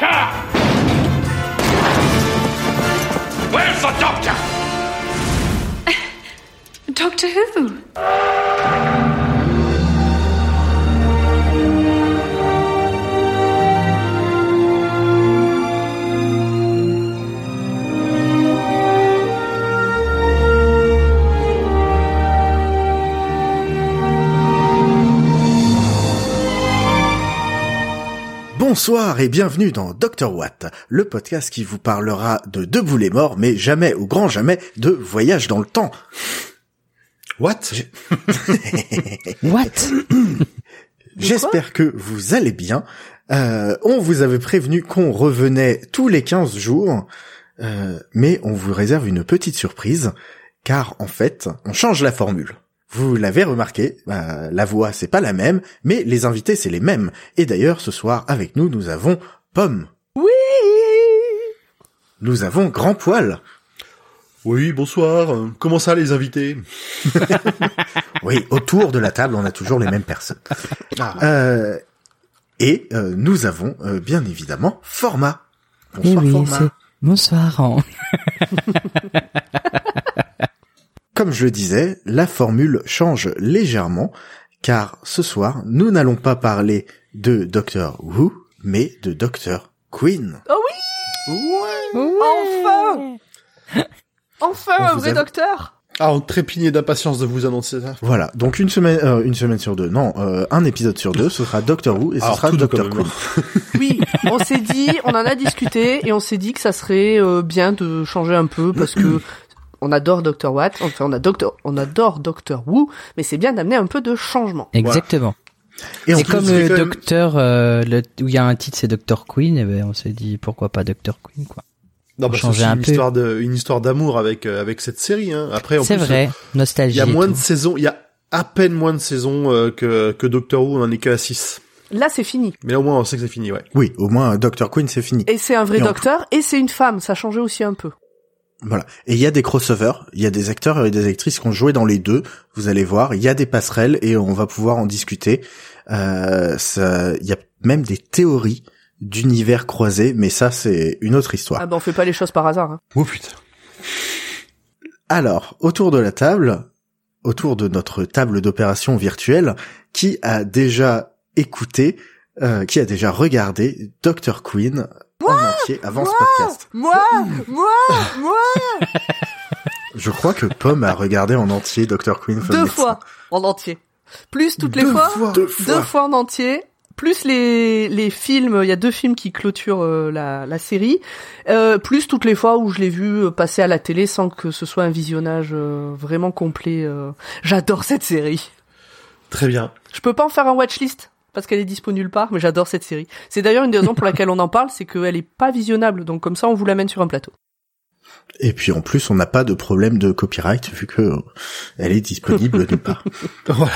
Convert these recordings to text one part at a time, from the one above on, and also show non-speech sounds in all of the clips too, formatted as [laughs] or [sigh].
doctor? Where's the doctor? Doctor Who? Bonsoir et bienvenue dans Dr Watt, le podcast qui vous parlera de Debout les morts, mais jamais ou grand jamais de voyage dans le temps. What [laughs] What [coughs] J'espère que vous allez bien. Euh, on vous avait prévenu qu'on revenait tous les 15 jours, euh, mais on vous réserve une petite surprise, car en fait, on change la formule. Vous l'avez remarqué, euh, la voix c'est pas la même, mais les invités c'est les mêmes. Et d'ailleurs, ce soir avec nous, nous avons Pomme. Oui Nous avons Grand Poil. Oui, bonsoir. Comment ça, les invités [laughs] Oui, autour de la table, on a toujours les mêmes personnes. [laughs] Ah. Euh, et euh, nous avons euh, bien évidemment Format. Eh Bonsoir oui, Format. c'est... Bonsoir. hein. [laughs] Comme je le disais, la formule change légèrement, car ce soir, nous n'allons pas parler de Doctor Who, mais de Doctor Queen. Enfin [laughs] Enfin On un vous vrai a- docteur Ah, on trépignait d'impatience de vous annoncer ça. Voilà, donc une semaine, euh, une semaine sur deux, non, euh, un épisode sur deux, ce sera Doctor Who et ce Alors, sera Doctor Queen. [laughs] Oui, on s'est dit, on en a discuté et on s'est dit que ça serait euh, bien de changer un peu parce que on adore Dr Watt, enfin on, a Doctor, on adore Doctor Who, mais c'est bien d'amener un peu de changement. Exactement. Et en C'est plus, comme c'est le même- docteur, euh, le, où il y a un titre, c'est Doctor Queen, et ben on s'est dit pourquoi pas Doctor Queen, quoi. Non, bah, c'est changer aussi un une peu. histoire de, une histoire d'amour avec euh, avec cette série. Hein. Après, en C'est plus, vrai, Il nostalgie. y a moins tout. de saisons. Il y a à peine moins de saisons euh, que que Doctor Who. On en est qu'à 6 Là c'est fini. Mais là, au moins, on sait que c'est fini, ouais. oui, au moins euh, Doctor Queen c'est fini. Et c'est un vrai Et en- docteur et c'est une femme, ça changeait aussi un peu. Voilà. Et il y a des crossovers, il y a des acteurs et des actrices qui ont joué dans les deux. Vous allez voir, il y a des passerelles et on va pouvoir en discuter. Euh, ça- il y a même des théories d'univers croisés, mais ça c'est une autre histoire. Ah ben on fait pas les choses par hasard. Hein. Oh putain. Alors, autour de la table, autour de notre table d'opération virtuelle, qui a déjà écouté, euh, qui a déjà regardé Dr. Queen en entier avant ce podcast Moi, moi, moi, Je crois que Pomme a regardé en entier Dr. Queen. Deux Médecin. fois en entier. Plus toutes les Deux fois, fois. Deux fois. deux fois en entier. Plus les les films, il y a deux films qui clôturent euh, la la série. Euh, plus toutes les fois où je l'ai vu euh, passer à la télé sans que ce soit un visionnage euh, vraiment complet. euh. J'adore cette série. Très bien. Je peux pas en faire un watchlist? Parce qu'elle est dispo nulle part, mais j'adore cette série. C'est d'ailleurs une des raisons pour laquelle on en parle, c'est qu'elle est pas visionnable, donc comme ça on vous l'amène sur un plateau. Et puis en plus, on n'a pas de problème de copyright vu que euh, elle est disponible nulle part. [laughs] Voilà.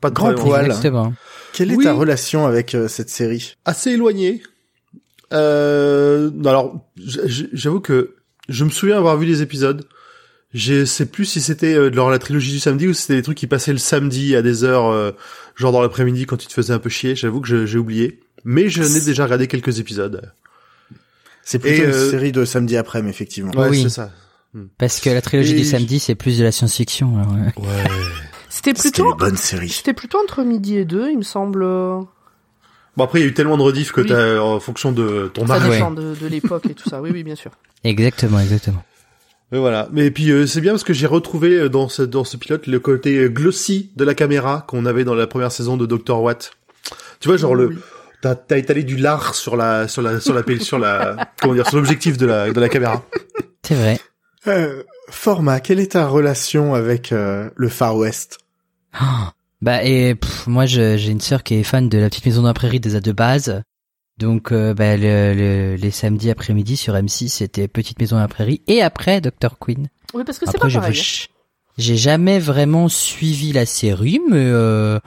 Pas de Grand poil. Exactement. Quelle est Oui. ta relation avec euh, cette série? Assez éloigné. Euh, alors, j'avoue que je me souviens avoir vu les épisodes. Je sais plus si c'était euh, lors de la trilogie du samedi ou si c'était des trucs qui passaient le samedi à des heures, euh, genre dans l'après-midi quand tu te faisais un peu chier. J'avoue que je- j'ai oublié. Mais je n'ai déjà regardé quelques épisodes. C'est plutôt Et, une euh, série de samedi après, effectivement. Ouais, Oui. c'est ça. Parce que la trilogie Et du samedi, c'est plus de la science-fiction. ouais. Ouais. [laughs] C'était plutôt une bonne série. c'était plutôt entre midi et deux, il me semble. Bon après, il y a eu tellement de rediff que Oui. t'as, en fonction de ton Ça âge. ouais. dépend de, de l'époque et tout ça. Oui, oui, bien sûr. Exactement, exactement. Mais voilà. Mais puis euh, c'est bien parce que j'ai retrouvé euh, dans ce dans ce pilote le côté euh, glossy de la caméra qu'on avait dans la première saison de Dr Watt. Tu vois, genre le Oui. t'as t'as étalé du lard sur la sur la sur la sur la [laughs] comment dire sur l'objectif de la de la caméra. C'est vrai. Euh, Format, quelle est ta relation avec euh, le Far West? Oh. Bah et pff, moi j'ai une sœur qui est fan de la petite maison dans la prairie des A de base. Donc euh, bah, le- le- les samedis après-midi sur M6 c'était petite maison dans la prairie et après Dr Queen. Oui, parce que c'est pas je pareil. ch- j'ai jamais vraiment suivi la série mais euh,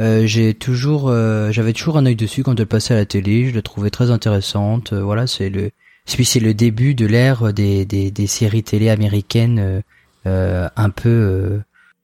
euh, j'ai toujours euh, j'avais toujours un œil dessus quand elle passait à la télé, je la trouvais très intéressante. Euh, voilà, c'est le puis c'est le début de l'ère des, des des séries télé américaines un peu euh,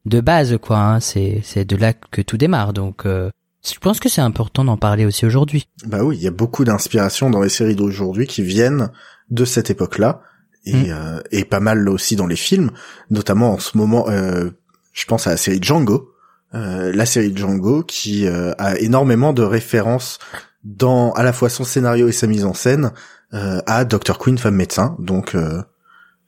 de base quoi hein. c'est c'est de là que tout démarre donc euh, Je pense que c'est important d'en parler aussi aujourd'hui. Bah oui, il y a beaucoup d'inspiration dans les séries d'aujourd'hui qui viennent de cette époque-là et, Mm. euh, et pas mal aussi dans les films, notamment en ce moment. euh, je pense à la série Django, euh, la série Django qui euh, a énormément de références dans à la fois son scénario et sa mise en scène euh, à Dr Queen, femme médecin. Donc euh,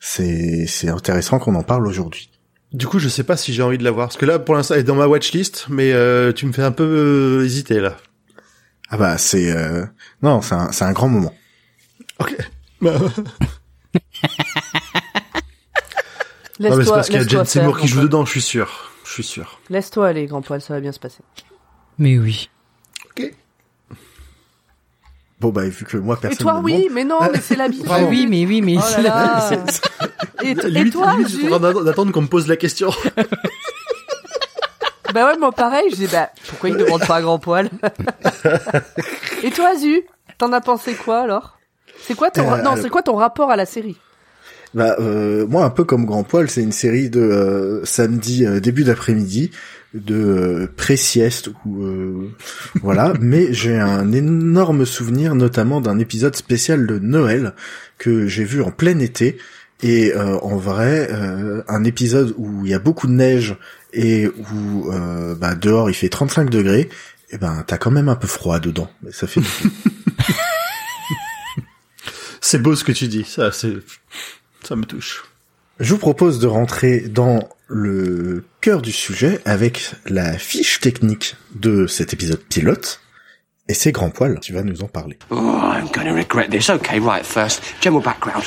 c'est c'est intéressant qu'on en parle aujourd'hui. Du coup, je sais pas si j'ai envie de la voir parce que là, pour l'instant, elle est dans ma watchlist, mais euh, tu me fais un peu euh, hésiter là. Ah bah c'est euh, non, c'est un c'est un grand moment. Ok. [laughs] non, mais c'est Laisse-toi, parce qu'il y a Jane Seymour qui joue dedans, je suis sûr. Je suis sûr. Laisse-toi aller, grand poil, ça va bien se passer. Mais oui. Ok. Bon bah vu que moi Et personne. toi, me oui, demande, mais non, mais c'est l'habitude. Ah [laughs] oui, mais oui, mais Oh là là. [laughs] Et, t- et Limite, toi, limite, je suis Jules en train d'attendre qu'on me pose la question. [laughs] Bah ouais, moi pareil, je dis bah pourquoi il demande pas un grand poil? Et toi, Zu, t'en as pensé quoi alors? C'est quoi ton Euh, non, alors- c'est quoi ton rapport à la série? Bah euh, moi un peu comme Grand Poil, c'est une série de euh, samedi euh, début d'après-midi de euh, pré-sieste ou euh, voilà, [laughs] mais j'ai un énorme souvenir notamment d'un épisode spécial de Noël que j'ai vu en plein été et euh, en vrai euh, un épisode où il y a beaucoup de neige et où euh, bah, dehors il fait 35 degrés et ben t'as quand même un peu froid dedans mais ça fait [laughs] c'est beau ce que tu dis. Ça, c'est, ça me touche. Je vous propose de rentrer dans le cœur du sujet avec la fiche technique de cet épisode pilote. Et c'est Grand Poil qui va nous en parler. Oh, I'm going to regret this. Okay, right, first, general background.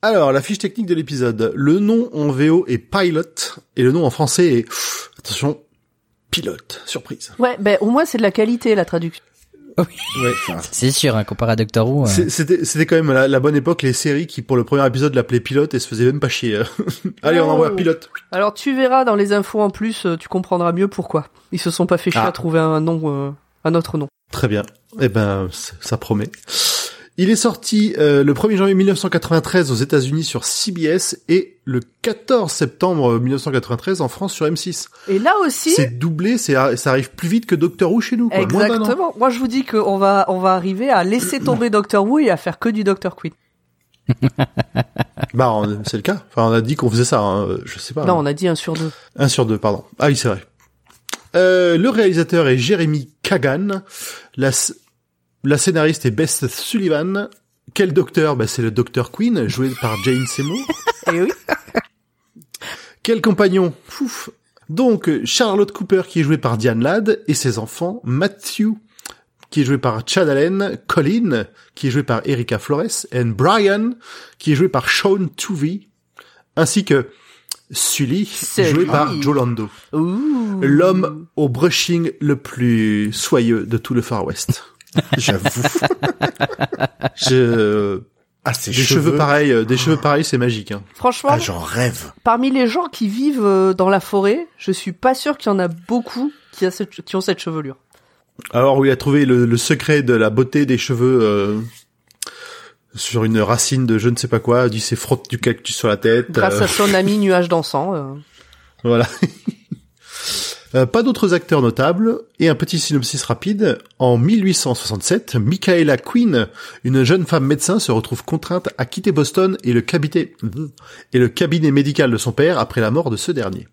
Alors, la fiche technique de l'épisode. Le nom en VO est Pilot et le nom en français est, attention, Pilote. Surprise. Ouais, ben au moins c'est de la qualité la traduction. Ouais. [laughs] c'est sûr, hein, comparé à Doctor Who. euh, C'est- C'était, c'était quand même la, la bonne époque, les séries qui, pour le premier épisode, l'appelaient Pilote et se faisaient même pas chier. [laughs] Allez, on Oh. envoie Pilote. Alors tu verras dans les infos en plus, euh, tu comprendras mieux pourquoi. Ils se sont pas fait chier Ah. à trouver un nom, euh, un autre nom. Très bien. Eh ben, ça promet. Il est sorti euh, le 1er janvier 1993 aux États-Unis sur CBS et le 14 septembre 1993 en France sur M6. Et là aussi, C'est doublé, c'est ça arrive plus vite que Doctor Who chez nous. Quoi. Exactement. Moi je vous dis qu'on va, on va arriver à laisser tomber Doctor Who et à faire que du Doctor Queen. Bah, c'est le cas. Enfin, on a dit qu'on faisait ça. hein. Je sais pas. Non, on a dit un sur deux. Un sur deux, pardon. Ah oui, c'est vrai. Euh, le réalisateur est Jeremy Kagan. La, la scénariste est Beth Sullivan. Quel docteur? Bah, C'est le docteur Queen, joué par Jane Seymour. [laughs] Et oui. Quel compagnon? Pouf. Donc, Charlotte Cooper, qui est jouée par Diane Ladd, et ses enfants, Matthew, qui est joué par Chad Allen, Colin, qui est joué par Erika Flores, et Brian, qui est joué par Sean Tuvey, ainsi que Sully, Sully. joué par Joe Lando. Ouh. L'homme au brushing le plus soyeux de tout le Far West. [laughs] J'avoue. [laughs] Je... Ah, Des cheveux, pareils, euh, des cheveux pareils, c'est magique. Hein. Franchement, Ah, j'en rêve. parmi les gens qui vivent euh, dans la forêt, je suis pas sûr qu'il y en a beaucoup qui, a cette- qui ont cette chevelure. Alors où il a trouvé le, le secret de la beauté des cheveux euh, sur une racine de je ne sais pas quoi, il dit c'est frotte du cactus sur la tête. Grâce euh, à son ami [laughs] nuage dansant. euh. Voilà. Euh, pas d'autres acteurs notables et un petit synopsis rapide. En 1867, Michaela Quinn, une jeune femme médecin, se retrouve contrainte à quitter Boston et le cabinet [laughs] et le cabinet médical de son père après la mort de ce dernier.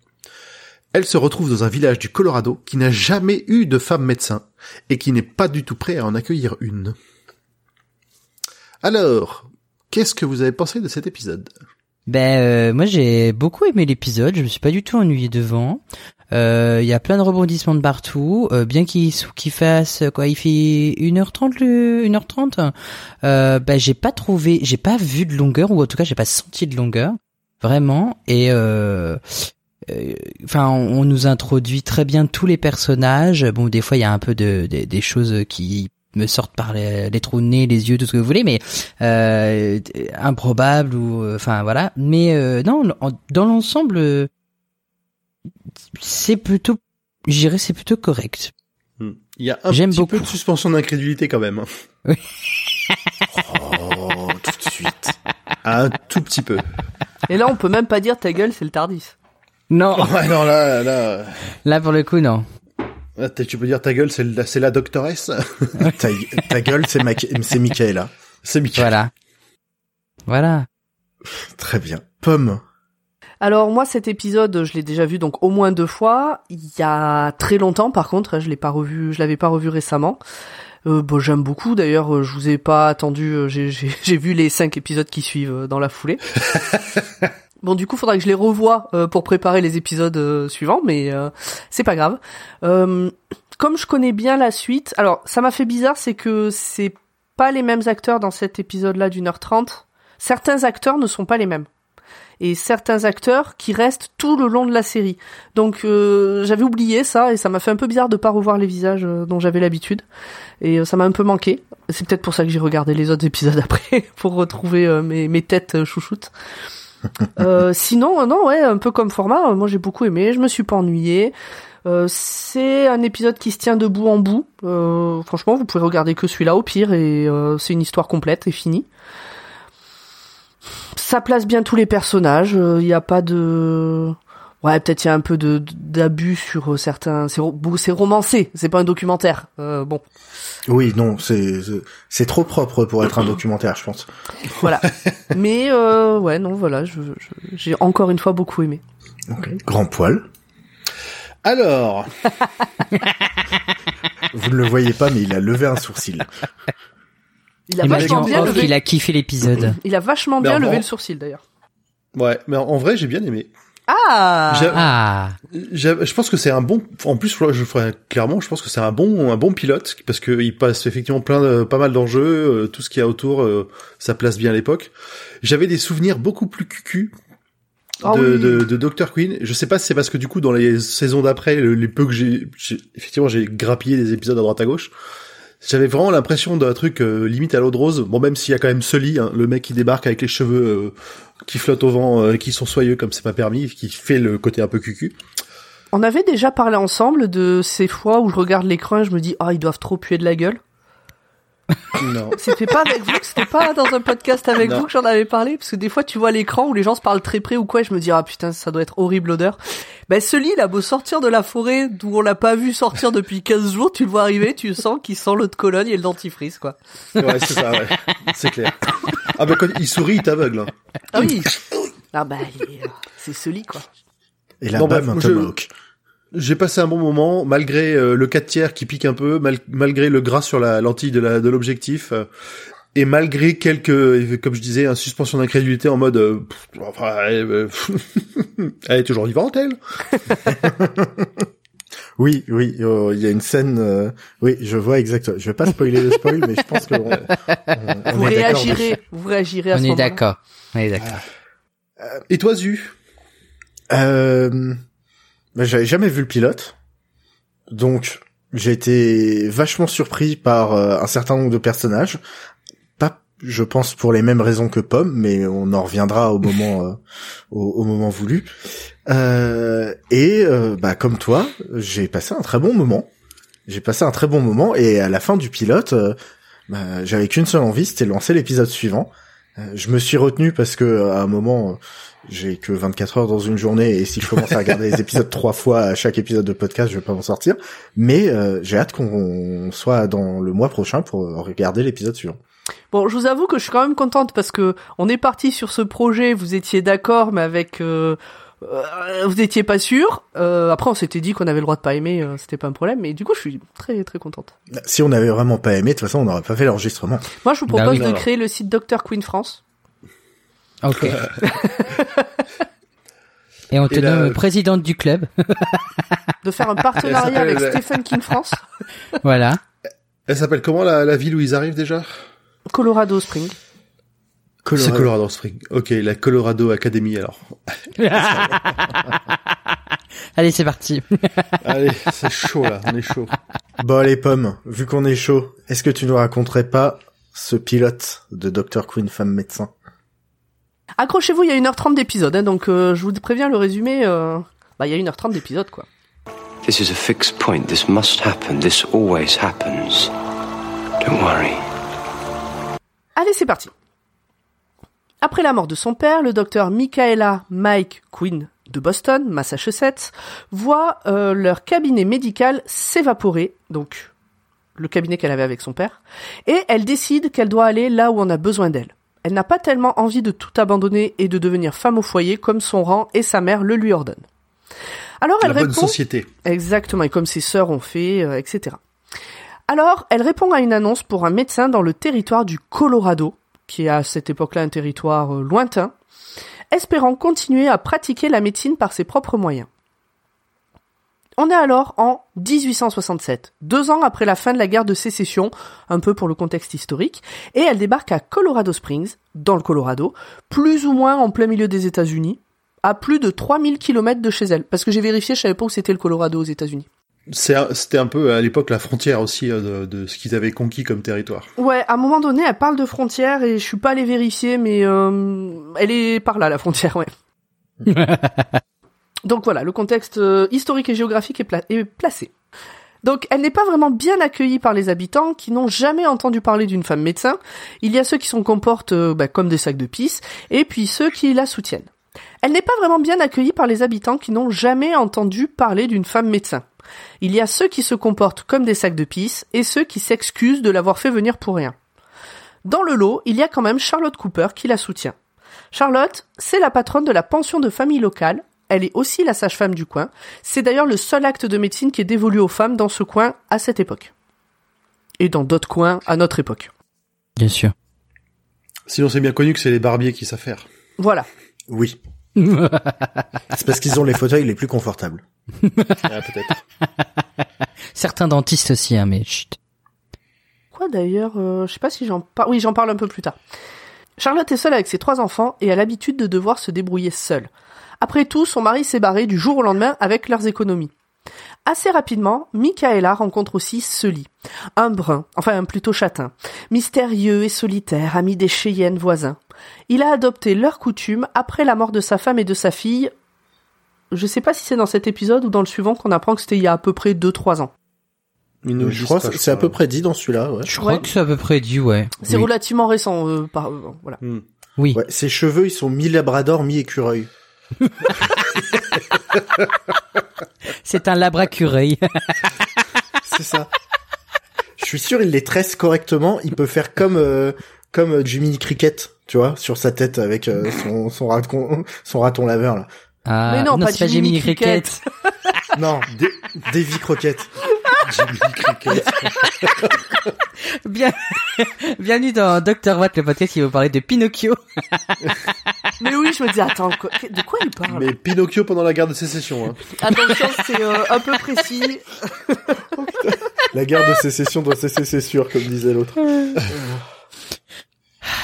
Elle se retrouve dans un village du Colorado qui n'a jamais eu de femme médecin et qui n'est pas du tout prêt à en accueillir une. Alors, qu'est-ce que vous avez pensé de cet épisode? Ben euh, moi j'ai beaucoup aimé l'épisode, je me suis pas du tout ennuyé devant. Euh, Il y a plein de rebondissements de partout, euh, bien qu'il qu'il fasse quoi, il fait 1h30 le 1h30. Euh, ben j'ai pas trouvé, j'ai pas vu de longueur ou en tout cas j'ai pas senti de longueur vraiment et euh, euh, Enfin, on, nous introduit très bien tous les personnages. Bon, des fois, il y a un peu de, de- des choses qui me sortent par les, les trous de nez, les yeux, tout ce que vous voulez, mais euh, improbable ou euh, enfin voilà. Mais euh, non, dans l'ensemble, euh, c'est plutôt, je dirais, c'est plutôt correct. Hmm. Il y a un petit peu de suspension d'incrédulité quand même. hein. Oh, tout de suite. Un tout petit peu. Et là, on peut même pas dire ta gueule, c'est le Tardis. Non, [laughs] Ouais, non, là, là, là pour le coup non. là, tu peux dire ta gueule, c'est la, c'est la doctoresse. [laughs] ta, ta gueule, c'est Mac- c'est Michaela. c'est Mickey. Voilà. Voilà. Très bien. Pomme. Alors moi, cet épisode, je l'ai déjà vu donc au moins deux fois. Il y a très longtemps, par contre, je l'ai pas revu, je l'avais pas revu récemment. Euh, bon, j'aime beaucoup. D'ailleurs, euh, je vous ai pas attendu. euh, J'ai [laughs] vu les cinq épisodes qui suivent euh, dans la foulée. [laughs] Bon, du coup, faudra que je les revoie euh, pour préparer les épisodes euh, suivants, mais euh, c'est pas grave. Euh, comme je connais bien la suite, alors ça m'a fait bizarre, c'est que c'est pas les mêmes acteurs dans cet épisode-là d'une heure trente. Certains acteurs ne sont pas les mêmes et certains acteurs qui restent tout le long de la série. Donc euh, j'avais oublié ça et ça m'a fait un peu bizarre de pas revoir les visages euh, dont j'avais l'habitude et euh, ça m'a un peu manqué. C'est peut-être pour ça que j'ai regardé les autres épisodes [laughs] après pour retrouver euh, mes, mes têtes chouchoutes. [laughs] Euh, sinon, non, ouais, un peu comme format, moi j'ai beaucoup aimé, je me suis pas ennuyée. Euh, c'est un épisode qui se tient de bout en bout. Euh, franchement, vous pouvez regarder que celui-là au pire et euh, c'est une histoire complète et finie. Ça place bien tous les personnages. Il n'y a pas de ouais peut-être il y a un peu de d'abus sur euh, certains. C'est c'est romancé. C'est pas un documentaire. Euh, bon, Oui, non, c'est c'est- trop propre pour être un documentaire, je pense. voilà. [laughs] Mais euh, ouais, non, voilà. je- je- J'ai encore une fois beaucoup aimé. Grand poil. Alors, [laughs] Vous ne le voyez pas, mais il a levé un sourcil. Il a vachement bien levé. il a kiffé l'épisode. Il a vachement bien en- levé le sourcil d'ailleurs. ouais, mais en, vrai, j'ai bien aimé. Ah. J'ai- Ah. Je pense que c'est un bon. En plus, je ferais clairement, je pense que c'est un bon, un bon pilote parce que il passe effectivement plein, de, pas mal d'enjeux, euh, tout ce qu'il y a autour, euh, ça place bien à l'époque. J'avais des souvenirs beaucoup plus cucu Ah de, oui. de, de Dr Queen. Je sais pas si c'est parce que du coup dans les saisons d'après, le- les peu que j'ai, j'ai- effectivement, j'ai grappillé des épisodes à droite à gauche. J'avais vraiment l'impression d'un truc euh, limite à l'eau de rose. Bon, même s'il y a quand même Sully, hein, le mec qui débarque avec les cheveux euh, qui flottent au vent, euh, qui sont soyeux comme c'est pas permis, qui fait le côté un peu cucu. On avait déjà parlé ensemble de ces fois où je regarde l'écran et je me dis ah ils doivent trop puer de la gueule. Non. [laughs] C'était pas avec vous, c'était pas dans un podcast avec Non. vous que j'en avais parlé, parce que des fois tu vois l'écran où les gens se parlent très près ou quoi, et je me dis ah putain ça doit être horrible l'odeur. Ben ce lit il a beau sortir de la forêt d'où on l'a pas vu sortir depuis 15 jours, tu le vois arriver, tu sens qu'il sent l'eau de Cologne et le dentifrice quoi. Ouais, c'est ça, ouais. C'est clair. Ah bah quand il sourit, il t'aveugle. hein. Ah oui. Ah bah il est- c'est ce lit quoi. Et la Bon, bam, bref, un je- tomahawk. J'ai passé un bon moment, malgré euh, le 4 tiers qui pique un peu, mal- malgré le gras sur la lentille de la- de l'objectif, euh, et malgré quelques, comme je disais, une suspension d'incrédulité en mode, euh, pff, enfin, elle, euh, [laughs] elle est toujours vivante, elle. [laughs] Oui, oui, euh, il y a une scène. euh, oui, je vois exactement. Je vais pas spoiler le spoil, mais je pense que on, on- on Vous est d'accord réagirez, vous réagirez à On ce est moment-là. d'accord. On est d'accord. Et toi, Zu? Euh, bah, j'avais jamais vu le pilote, donc j'ai été vachement surpris par euh, un certain nombre de personnages. Pas, je pense, pour les mêmes raisons que Pomme, mais on en reviendra au moment, [laughs] euh, au, au moment voulu. Euh, et bah comme toi, j'ai passé un très bon moment. J'ai passé un très bon moment et à la fin du pilote, bah, j'avais qu'une seule envie, c'était de lancer l'épisode suivant. Euh, je me suis retenu parce que à un moment, euh, j'ai que 24 heures dans une journée et si je commence à regarder les [laughs] épisodes trois fois à chaque épisode de podcast, je vais pas m'en sortir. Mais euh, j'ai hâte qu'on soit dans le mois prochain pour regarder l'épisode suivant. Bon, je vous avoue que je suis quand même contente parce que on est parti sur ce projet, vous étiez d'accord, mais avec euh, euh, vous étiez pas sûr. Euh, après, on s'était dit qu'on avait le droit de pas aimer, euh, c'était pas un problème. Mais du coup, je suis très très contente. Si on avait vraiment pas aimé, de toute façon, on n'aurait pas fait l'enregistrement. Moi, je vous Bah propose oui. de Non. créer le site Dr Queen France. Ok. [laughs] Et on te Et là, nomme euh, présidente du club. [laughs] de faire un partenariat avec Stephen King France, voilà. Elle s'appelle comment la, la ville où ils arrivent déjà? Colorado Spring. C'est Colorado Spring. Ok, la Colorado Academy alors. [laughs] Allez, c'est parti. [laughs] Allez, c'est chaud là, on est chaud. Bon les pommes, vu qu'on est chaud, est-ce que tu nous raconterais pas ce pilote de Dr Queen femme médecin? Accrochez-vous, il y a 1h30 d'épisode, hein, donc euh, je vous préviens le résumé. euh, Bah, il y a 1h30 d'épisode, quoi. This is a fixed point. This must happen. This always happens. Don't worry. Allez, c'est parti. Après la mort de son père, le docteur Michaela Mike Quinn de Boston, Massachusetts, voit euh, leur cabinet médical s'évaporer, donc le cabinet qu'elle avait avec son père, et elle décide qu'elle doit aller là où on a besoin d'elle. Elle n'a pas tellement envie de tout abandonner et de devenir femme au foyer comme son rang et sa mère le lui ordonnent. Alors elle La bonne répond société. exactement et comme ses sœurs ont fait, euh, etc. Alors elle répond à une annonce pour un médecin dans le territoire du Colorado, qui est à cette époque-là un territoire euh, lointain, espérant continuer à pratiquer la médecine par ses propres moyens. On est alors en 1867, deux ans après la fin de la guerre de sécession, un peu pour le contexte historique, et elle débarque à Colorado Springs, dans le Colorado, plus ou moins en plein milieu des États-Unis, à plus de 3000 km de chez elle. Parce que j'ai vérifié, je savais pas où c'était le Colorado aux États-Unis. C'était un peu à l'époque la frontière aussi euh, de, de ce qu'ils avaient conquis comme territoire. Ouais, à un moment donné, elle parle de frontière et je suis pas allé vérifier, mais euh, elle est par là, la frontière, ouais. [laughs] Donc voilà, le contexte euh, historique et géographique est, pla- est placé. Donc elle n'est pas vraiment bien accueillie par les habitants qui n'ont jamais entendu parler d'une femme médecin. Il y a ceux qui se comportent euh, bah, comme des sacs de pisse, et puis ceux qui la soutiennent. Elle n'est pas vraiment bien accueillie par les habitants qui n'ont jamais entendu parler d'une femme médecin. Il y a ceux qui se comportent comme des sacs de pisse et ceux qui s'excusent de l'avoir fait venir pour rien. Dans le lot, il y a quand même Charlotte Cooper qui la soutient. Charlotte, c'est la patronne de la pension de famille locale. Elle est aussi la sage-femme du coin. C'est d'ailleurs le seul acte de médecine qui est dévolu aux femmes dans ce coin à cette époque. Et dans d'autres coins à notre époque. Bien sûr. Sinon, c'est bien connu que c'est les barbiers qui savent faire. Voilà. Oui. [laughs] C'est parce qu'ils ont les fauteuils les plus confortables. [laughs] Ah, peut-être. Certains dentistes aussi, hein, mais chut. Quoi d'ailleurs euh, Je sais pas si j'en parle. Oui, j'en parle un peu plus tard. Charlotte est seule avec ses trois enfants et a l'habitude de devoir se débrouiller seule. Après tout, son mari s'est barré du jour au lendemain avec leurs économies. Assez rapidement, Michaela rencontre aussi Sully, un brun, enfin un plutôt châtain, mystérieux et solitaire, ami des Cheyennes voisins. Il a adopté leurs coutumes après la mort de sa femme et de sa fille. Je sais pas si c'est dans cet épisode ou dans le suivant qu'on apprend que c'était il y a à peu près 2-3 ans. Nous je crois que c'est à peu crois. près dit dans celui-là, ouais. Je crois Ouais. que c'est à peu près dit, ouais. C'est Oui. relativement récent, euh, par, euh, voilà. Hmm. Oui. Ouais, ses cheveux, ils sont mi-labrador, mi-écureuil. [laughs] C'est un labracureuil. [laughs] C'est ça. Je suis sûr, il les tresse correctement. Il peut faire comme euh, comme euh, Jiminy Cricket, tu vois, sur sa tête avec euh, son son raton son raton laveur là. Ah, Mais non, pas c'est pas Jiminy Jiminy Cricket. [laughs] Non, Dé- Davy Croquette. Jimmy Cricket. [laughs] Bien... Bienvenue dans Dr. Watt, le podcast qui va vous parler de Pinocchio. [laughs] Mais oui, je me dis, attends, quoi- de quoi il parle? Mais Pinocchio pendant la guerre de sécession. Hein. Attention, c'est euh, un peu précis. La guerre de sécession doit cesser, c'est sûr, comme disait l'autre.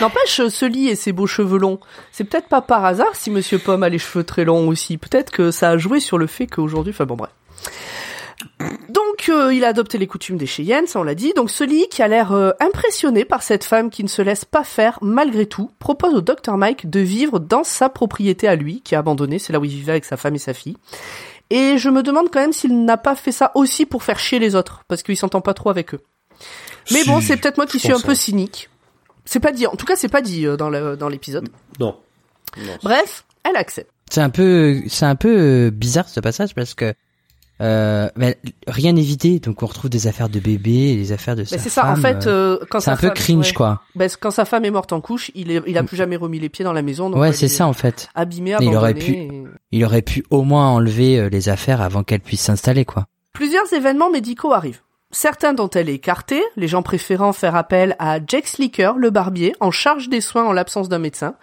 N'empêche, ce lit et ses beaux cheveux longs, c'est peut-être pas par hasard si Monsieur Pomme a les cheveux très longs aussi. Peut-être que ça a joué sur le fait qu'aujourd'hui, enfin bon bref. Donc, euh, il a adopté les coutumes des Cheyennes, ça on l'a dit. Donc, ce lit qui a l'air euh, impressionné par cette femme qui ne se laisse pas faire malgré tout, propose au Dr Mike de vivre dans sa propriété à lui, qui est abandonnée. C'est là où il vivait avec sa femme et sa fille. Et je me demande quand même s'il n'a pas fait ça aussi pour faire chier les autres, parce qu'il s'entend pas trop avec eux. Mais Si, bon, c'est peut-être moi qui suis un peu hein. cynique. C'est pas dit. En tout cas, c'est pas dit euh, dans le dans l'épisode. Non. Non. Bref, elle accepte. C'est un peu, c'est un peu euh, bizarre ce passage parce que euh, ben, rien n'est vidé, donc on retrouve des affaires de bébé, des affaires de sa Mais c'est ça. En fait, euh, quand c'est sa un peu femme- cringe ouais. quoi. Ben, quand sa femme est morte en couche, il est, il a plus jamais remis les pieds dans la maison. donc Ouais, c'est est ça en fait. Abîmé, il aurait pu- et- Il aurait pu au moins enlever euh, les affaires avant qu'elle puisse s'installer quoi. Plusieurs événements médicaux arrivent. Certains dont elle est écartée, les gens préférant faire appel à Jack Slicker, le barbier, en charge des soins en l'absence d'un médecin.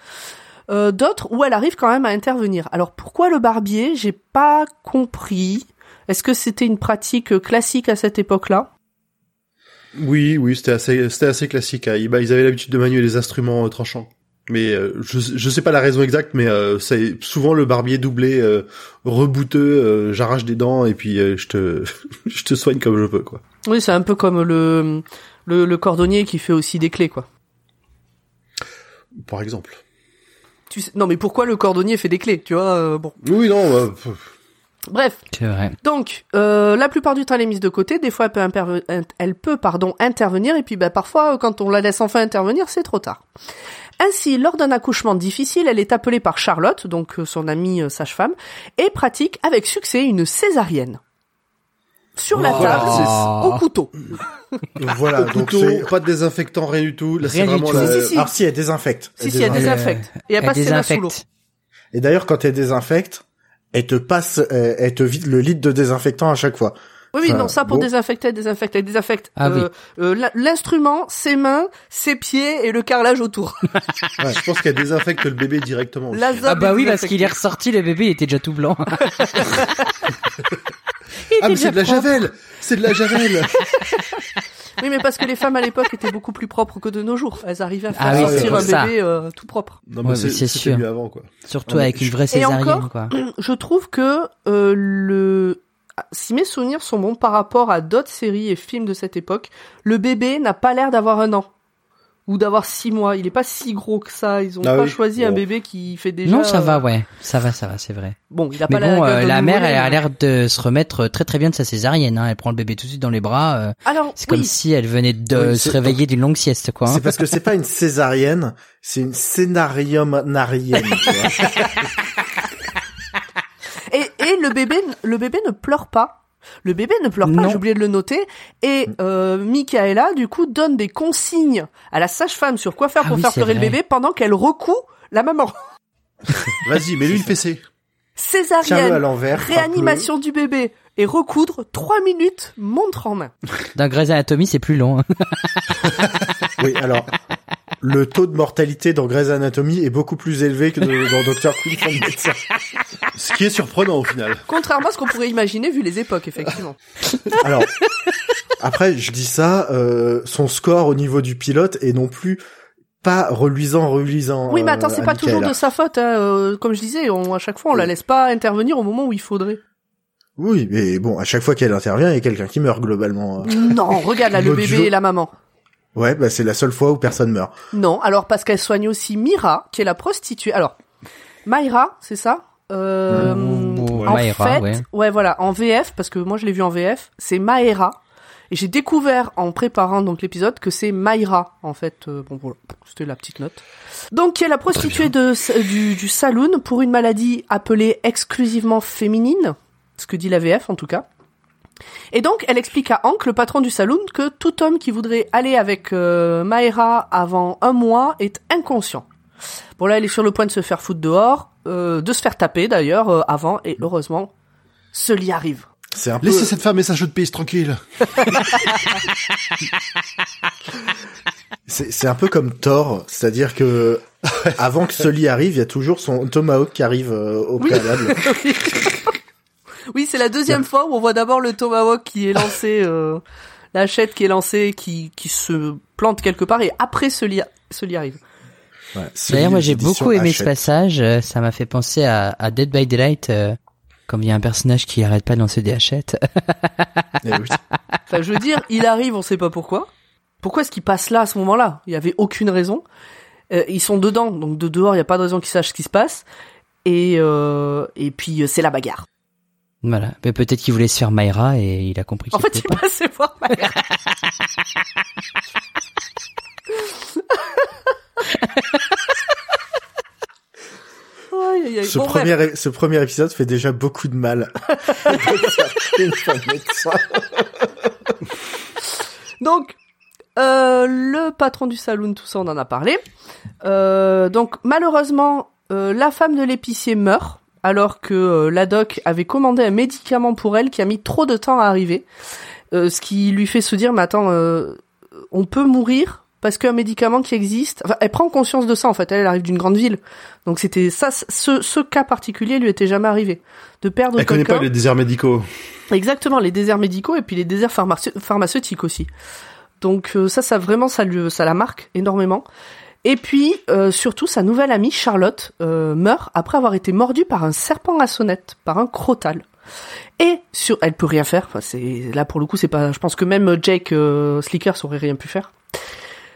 Euh, D'autres où elle arrive quand même à intervenir. Alors pourquoi le barbier? J'ai pas compris. Est-ce que c'était une pratique classique à cette époque-là? Oui, oui, c'était assez, c'était assez classique. Ils, bah, ils avaient l'habitude de manier les instruments euh, tranchants. Mais euh, je, je sais pas la raison exacte, mais euh, c'est souvent le barbier doublé, euh, rebouteux, j'arrache des dents et puis je te, [laughs] je te soigne comme je peux, quoi. Oui, c'est un peu comme le, le, le cordonnier qui fait aussi des clés, quoi. Par exemple. Tu sais, non, mais pourquoi le cordonnier fait des clés, tu vois euh, Bon. Oui, non. euh, pff, Bref, C'est vrai. donc euh, la plupart du temps elle est mise de côté, des fois elle peut, elle peut pardon, intervenir et puis bah, parfois euh, quand on la laisse enfin intervenir c'est trop tard. Ainsi, lors d'un accouchement difficile, elle est appelée par Charlotte, donc son amie sage-femme, et pratique avec succès une césarienne. Sur la table, Oh. au couteau. Voilà, [laughs] Au donc c'est... pas de désinfectant, rien du tout. Là, c'est Rien du vraiment tout. la... Si, si, si. Alors si, elle désinfecte. Si, si, elle désinfecte. Et elle Elle passe ses mains sous l'eau. Et d'ailleurs, quand elle désinfecte, elle te passe, euh, elle te vide le litre de désinfectant à chaque fois. Oui, oui, Enfin, non, ça pour bon. désinfecter, elle désinfecte, elle désinfecte Ah euh, euh, l'in- l'instrument, ses mains, ses pieds et le carrelage autour. [laughs] Ouais, je pense qu'elle désinfecte le bébé directement. Ah bah oui, parce qu'il est ressorti, le bébé, il était déjà tout blanc. [laughs] Ah, mais c'est de la propre. javel C'est de la javel [laughs] Oui, mais parce que les femmes à l'époque étaient beaucoup plus propres que de nos jours. Elles arrivaient à faire Ah oui, sortir un bébé euh, tout propre. Non, mais c'est sûr. mieux avant, quoi. Surtout avec une vraie Et césarienne, encore, quoi. [clears throat] Je trouve que euh, le si mes souvenirs sont bons par rapport à d'autres séries et films de cette époque, le bébé n'a pas l'air d'avoir un an ou d'avoir six mois. Il est pas si gros que ça. Ils ont Ah pas oui. choisi un bébé qui fait déjà. Non, ça euh, va, ouais. Ça va, ça va, c'est vrai. Bon, il a Mais pas bon, la, euh, la mère, elle a l'air de se remettre très très bien de sa césarienne. Hein. Elle prend le bébé tout de suite dans les bras. euh, Alors, c'est comme oui. si elle venait de Oui, se réveiller d'une longue sieste, quoi. hein. C'est parce que c'est pas une césarienne, c'est une scénarium-narienne. tu vois. [laughs] Et, et le bébé, le bébé ne pleure pas. Le bébé ne pleure pas, j'ai oublié de le noter. Et euh, Michaela, du coup, donne des consignes à la sage-femme sur quoi faire Ah pour oui, faire pleurer le bébé pendant qu'elle recoue la maman. [laughs] Vas-y, mets-lui une fessée. Tiens-le à Césarienne, l'envers. réanimation du bébé et recoudre, trois minutes, montre en main. Dans Grey's Anatomy, c'est plus long. hein. Oui, alors, le taux de mortalité dans Grey's Anatomy est beaucoup plus élevé que de- dans from médecin. Ce qui est surprenant au final. Contrairement à ce qu'on pourrait imaginer vu les époques, effectivement. Alors, après, je dis ça, euh, son score au niveau du pilote est non plus pas reluisant, reluisant. Oui, mais euh, attends, c'est à pas toujours de sa faute. Hein. euh, comme je disais, on, à chaque fois, on la laisse pas intervenir au moment où il faudrait. Oui, mais bon, à chaque fois qu'elle intervient, il y a quelqu'un qui meurt globalement. Non, regarde là, le bébé et la maman. Ouais, bah c'est la seule fois où personne meurt. Non, alors parce qu'elle soigne aussi Mira, qui est la prostituée. Alors, Myra, c'est ça? Euh, Mmh, En fait, ouais. voilà, en VF, parce que moi je l'ai vu en VF, c'est Maera. Et j'ai découvert en préparant donc l'épisode que c'est Mayra, en fait. euh, bon voilà, c'était la petite note. Donc qui est la prostituée de, du, du saloon pour une maladie appelée exclusivement féminine, ce que dit la VF en tout cas. Et donc, elle explique à Hank, le patron du saloon, que tout homme qui voudrait aller avec euh, Maera avant un mois est inconscient. Bon là, elle est sur le point de se faire foutre dehors, euh, de se faire taper d'ailleurs euh, avant, et heureusement, ce lit arrive. C'est un peu. Laissez cette femme et sa jeu de piste tranquille. C'est un peu comme Thor, c'est-à-dire que [laughs] avant que Sully arrive, il y a toujours son Tomahawk qui arrive euh, au préalable. Oui, [laughs] c'est la deuxième fois où on voit d'abord le Tomahawk qui est lancé, euh, la hachette qui est lancée, qui, qui se plante quelque part, et après ce lit, ce lit arrive. Ouais, D'ailleurs, moi, j'ai beaucoup aimé ce passage. euh, Ça m'a fait penser à, à Dead by Daylight, euh, comme il y a un personnage qui arrête pas de lancer des hachettes. [laughs] Eh oui. Enfin, je veux dire, il arrive, on sait pas pourquoi. Pourquoi est-ce qu'il passe là à ce moment-là? Il y avait aucune raison. Euh, ils sont dedans, donc de dehors, il y a pas de raison qu'ils sachent ce qui se passe. Et euh, et puis euh, c'est la bagarre. Voilà. Mais peut-être qu'il voulait se faire Mayra et il a compris qu'il En fait, pouvait il pas. passait voir Mayra. [laughs] Aïe, aïe, aïe. Ce Bon, premier, ce premier épisode fait déjà beaucoup de mal. [laughs] Donc, euh, le patron du saloon, tout ça, on en a parlé. Euh, donc, malheureusement, euh, la femme de l'épicier meurt, alors que euh, la doc avait commandé un médicament pour elle qui a mis trop de temps à arriver. Euh, ce qui lui fait se dire, mais attends, euh, on peut mourir parce qu'un médicament qui existe... Enfin, elle prend conscience de ça, en fait. Elle, elle arrive d'une grande ville. Donc, c'était ça, ce, ce cas particulier lui était jamais arrivé. De perdre Elle connaît pas les déserts médicaux. Exactement, les déserts médicaux et puis les déserts pharmace- pharmaceutiques aussi. Donc euh, ça, ça vraiment, ça, lui, ça la marque énormément. Et puis, euh, surtout, sa nouvelle amie, Charlotte, euh, meurt après avoir été mordue par un serpent à sonnette, par un crotal. Et sur, elle peut rien faire. Enfin, c'est là pour le coup, c'est pas. Je pense que même Jake euh, Slicker aurait rien pu faire.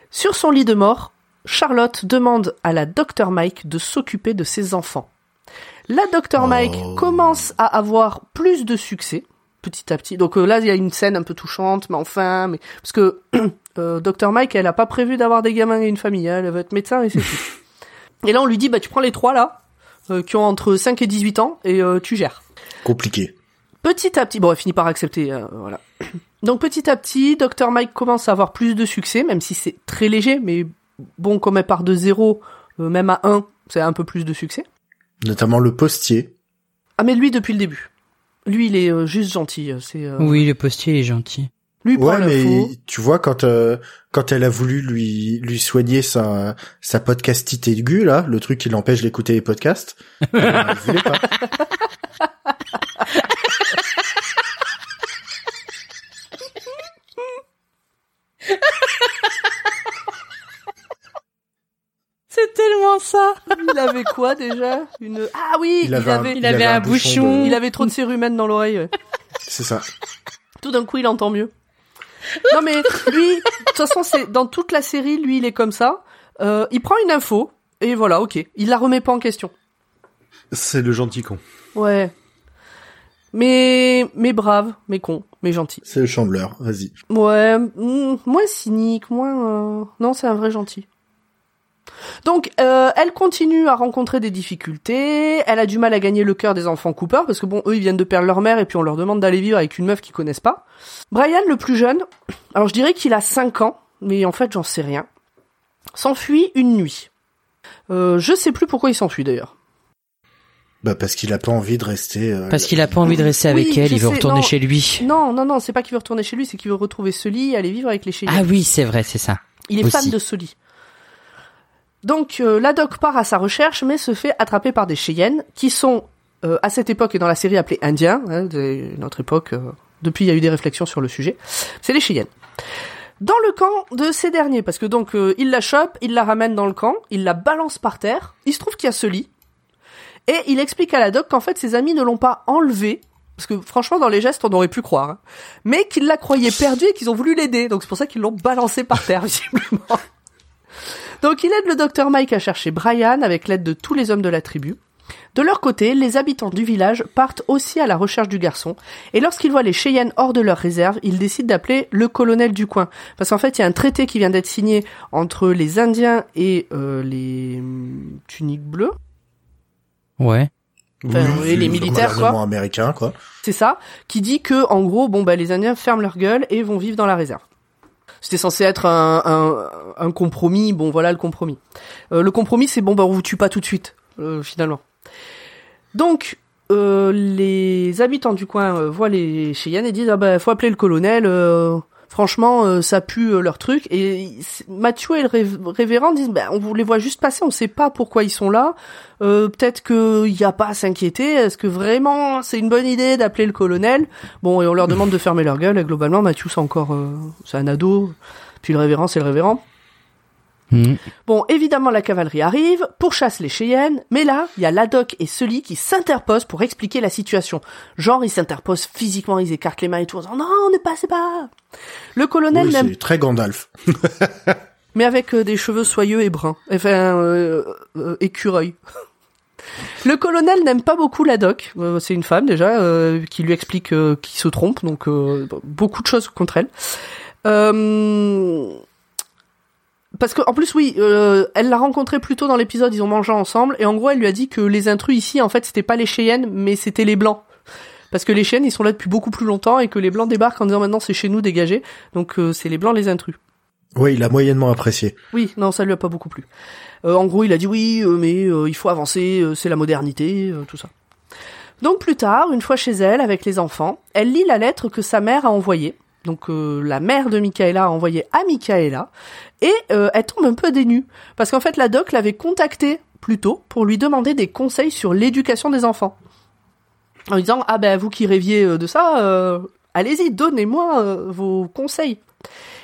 Sur son lit de mort, Charlotte demande à la Dr Mike de s'occuper de ses enfants. La Dr Mike Oh. commence à avoir plus de succès petit à petit. Donc euh, là, il y a une scène un peu touchante, mais enfin, mais parce que [clears throat] euh, Dr Mike, elle a pas prévu d'avoir des gamins et une famille. hein. Elle veut être médecin et c'est tout. [laughs] Et là, on lui dit, bah tu prends les trois là, euh, qui ont entre 5 et 18 ans, et euh, tu gères. Compliqué. Petit à petit, bon, elle finit par accepter, euh, voilà. [clears throat] Donc petit à petit, Dr Mike commence à avoir plus de succès, même si c'est très léger, mais bon, comme elle part de zéro, euh, même à 1, c'est un peu plus de succès. Notamment le postier. Ah mais lui depuis le début. Lui il est euh, juste gentil. euh, C'est euh, Oui, le postier est gentil. lui Ouais, mais tu vois quand euh, quand elle a voulu lui lui soigner sa sa podcastite aiguë là, le truc qui l'empêche d'écouter les podcasts, [laughs] euh, elle voulait pas. [laughs] C'est tellement ça. Il avait quoi déjà? Une Ah oui, Il avait, un, il avait un bouchon. de- il avait trop de cérumen dans l'oreille. C'est ça. Tout d'un coup, il entend mieux. Non mais lui, de toute façon, c'est dans toute la série, lui, il est comme ça. Euh, il prend une info et voilà, ok. Il la remet pas en question. C'est le gentil con. Ouais. Mais mais brave, mais con, mais gentil. C'est le chandeleur. Vas-y. Ouais, mm, moins cynique, moins... euh, Non, c'est un vrai gentil. Donc, euh, elle continue à rencontrer des difficultés. Elle a du mal à gagner le cœur des enfants Cooper parce que bon, eux, ils viennent de perdre leur mère et puis on leur demande d'aller vivre avec une meuf qu'ils connaissent pas. Brian, le plus jeune, alors je dirais qu'il a 5 ans, mais en fait, j'en sais rien. S'enfuit une nuit. Euh, je sais plus pourquoi il s'enfuit d'ailleurs. Bah parce qu'il a pas envie de rester. euh, Parce qu'il a pas envie de rester Oui, avec elle, il veut sais, retourner non. chez lui. Non, non, non, c'est pas qu'il veut retourner chez lui, c'est qu'il veut retrouver Sully et aller vivre avec les Cheyennes. Ah oui, c'est vrai, c'est ça. Il est Aussi. fan de Sully. Donc euh, la doc part à sa recherche, mais se fait attraper par des Cheyennes qui sont euh, à cette époque et dans la série appelés Indiens. Hein, de notre époque, euh, depuis il y a eu des réflexions sur le sujet. C'est les Cheyennes. Dans le camp de ces derniers, parce que donc euh, il la chope, il la ramène dans le camp, il la balance par terre. Il se trouve qu'il y a Sully et il explique à la doc qu'en fait ses amis ne l'ont pas enlevé. Parce que franchement, dans les gestes, on aurait pu croire. hein. Mais qu'ils la croyaient perdue et qu'ils ont voulu l'aider. Donc c'est pour ça qu'ils l'ont balancé par terre, [laughs] visiblement. Donc il aide le docteur Mike à chercher Brian avec l'aide de tous les hommes de la tribu. De leur côté, les habitants du village partent aussi à la recherche du garçon, et lorsqu'ils voient les Cheyennes hors de leur réserve, ils décident d'appeler le colonel du coin. Parce qu'en fait, il y a un traité qui vient d'être signé entre les Indiens et euh, les hum, tuniques bleues, Ouais. Enfin, oui, et les le militaires, quoi. américain quoi. c'est ça, qui dit que, en gros, bon, bah, les Indiens ferment leur gueule et vont vivre dans la réserve. C'était censé être un, un, compromis, bon, voilà le compromis. Euh, le compromis, c'est bon, bah, on vous tue pas tout de suite, euh, finalement. Donc, euh, les habitants du coin voient les Cheyennes et disent, ah bah, faut appeler le colonel, franchement, euh, ça pue euh, leur truc. Et Mathieu et le rév- révérend disent, bah, on les voit juste passer, on sait pas pourquoi ils sont là. Euh, peut-être qu'il n'y a pas à s'inquiéter. Est-ce que vraiment c'est une bonne idée d'appeler le colonel? Bon, et on leur demande de fermer leur gueule. Et globalement, Mathieu, c'est encore, c'est un ado. Puis le révérend, c'est le révérend. Mhm. Bon, évidemment, la cavalerie arrive, pourchasse les Cheyennes, mais là, il y a Ladoc et Sully qui s'interposent pour expliquer la situation. Genre, ils s'interposent physiquement, ils écartent les mains et tout, en disant non, ne passez pas. Le colonel Oui, n'aime c'est très Gandalf. [laughs] mais avec euh, des cheveux soyeux et bruns. Enfin, euh, euh, écureuil. [laughs] Le colonel n'aime pas beaucoup la doc. Euh, c'est une femme déjà euh, qui lui explique euh, qu'il se trompe, donc euh, beaucoup de choses contre elle. Euh, parce que en plus oui, euh, elle l'a rencontré plus tôt dans l'épisode, ils ont mangé ensemble et en gros elle lui a dit que les intrus ici en fait c'était pas les Cheyennes mais c'était les blancs. Parce que les Cheyennes ils sont là depuis beaucoup plus longtemps et que les blancs débarquent en disant maintenant c'est chez nous dégagez. Donc euh, c'est les blancs les intrus. Oui, il a moyennement apprécié. Oui, non, ça lui a pas beaucoup plu. Euh, en gros, il a dit oui, euh, mais euh, il faut avancer, euh, c'est la modernité, euh, tout ça. Donc plus tard, une fois chez elle, avec les enfants, elle lit la lettre que sa mère a envoyée. Donc euh, la mère de Michaela a envoyé à Michaela, et euh, elle tombe un peu dénue. Parce qu'en fait, la doc l'avait contactée plus tôt pour lui demander des conseils sur l'éducation des enfants. En lui disant, ah ben vous qui rêviez euh, de ça, euh, allez-y, donnez-moi euh, vos conseils.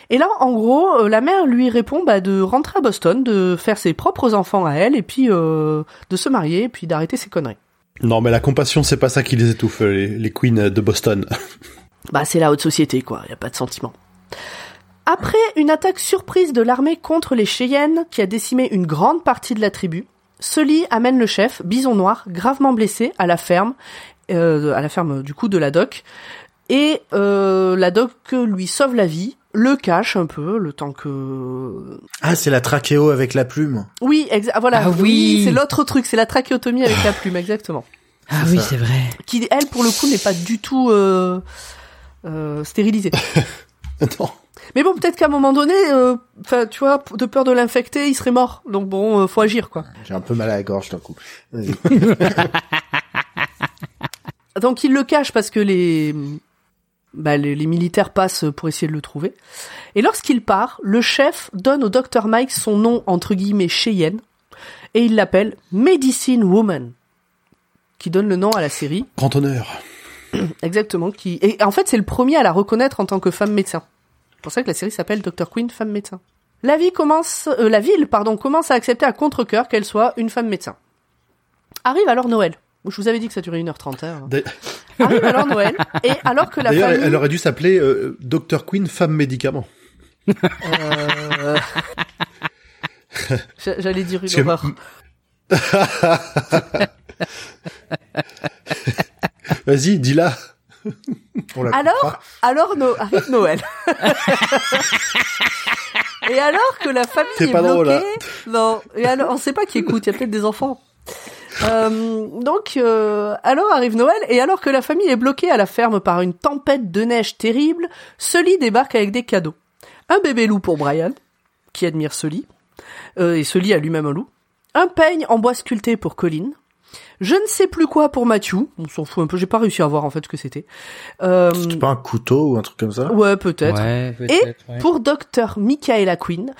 Et là, en gros, euh, la mère lui répond bah, de rentrer à Boston, de faire ses propres enfants à elle, et puis de se marier, et puis d'arrêter ses conneries. Non, mais la compassion, c'est pas ça qui les étouffe, les queens de Boston. [laughs] Bah, c'est la haute société, quoi. Y a pas de sentiment. Après une attaque surprise de l'armée contre les Cheyennes, qui a décimé une grande partie de la tribu, Sully amène le chef, Bison Noir, gravement blessé, à la ferme, euh, à la ferme du coup de la doc. Et euh, la doc lui sauve la vie, le cache un peu, le temps que... Ah, c'est la trachéo avec la plume. Oui, exa- ah, voilà. Ah oui. c'est l'autre truc, c'est la trachéotomie avec la plume, exactement. Ah oui, c'est vrai. Qui, elle, pour le coup, n'est pas du tout euh, euh, stérilisée. [laughs] Non. Mais bon, peut-être qu'à un moment donné, euh, enfin, tu vois, de peur de l'infecter, il serait mort. Donc bon, euh, faut agir, quoi. J'ai un peu mal à la gorge d'un coup. [laughs] Donc il le cache parce que les, bah, les, les militaires passent pour essayer de le trouver. Et lorsqu'il part, le chef donne au docteur Mike son nom entre guillemets Cheyenne et il l'appelle Medicine Woman, qui donne le nom à la série. Grand honneur. [clears throat] Exactement. Qui et en fait c'est le premier à la reconnaître en tant que femme médecin. C'est pour ça que la série s'appelle Dr Queen, femme médecin. La vie commence, euh, la ville pardon commence à accepter à contre cœur qu'elle soit une femme médecin. Arrive alors Noël. Je vous avais dit que ça durait 1h30. Hein. Arrive alors Noël et alors que la D'ailleurs, famille elle aurait dû s'appeler euh, Dr Queen femme médicament. Euh, [laughs] j'a- J'allais dire une horreur. [laughs] [laughs] Vas-y, dis-la. [laughs] Alors, alors no- arrive Noël. [laughs] et alors que la famille C'est est pas drôle, bloquée, hein. non. Et alors, on sait pas qui écoute. Il y a peut-être des enfants. Euh, donc, euh, alors arrive Noël et alors que la famille est bloquée à la ferme par une tempête de neige terrible, Sully débarque avec des cadeaux. Un bébé loup pour Brian, qui admire Sully, euh, et Sully a lui-même un loup. Un peigne en bois sculpté pour Colin. Je ne sais plus quoi pour Matthew. On s'en fout un peu. J'ai pas réussi à voir en fait ce que c'était. Euh, C'est pas un couteau ou un truc comme ça? Ouais, peut-être. Ouais, Et peut-être, ouais. pour Dr Michaela Quinn,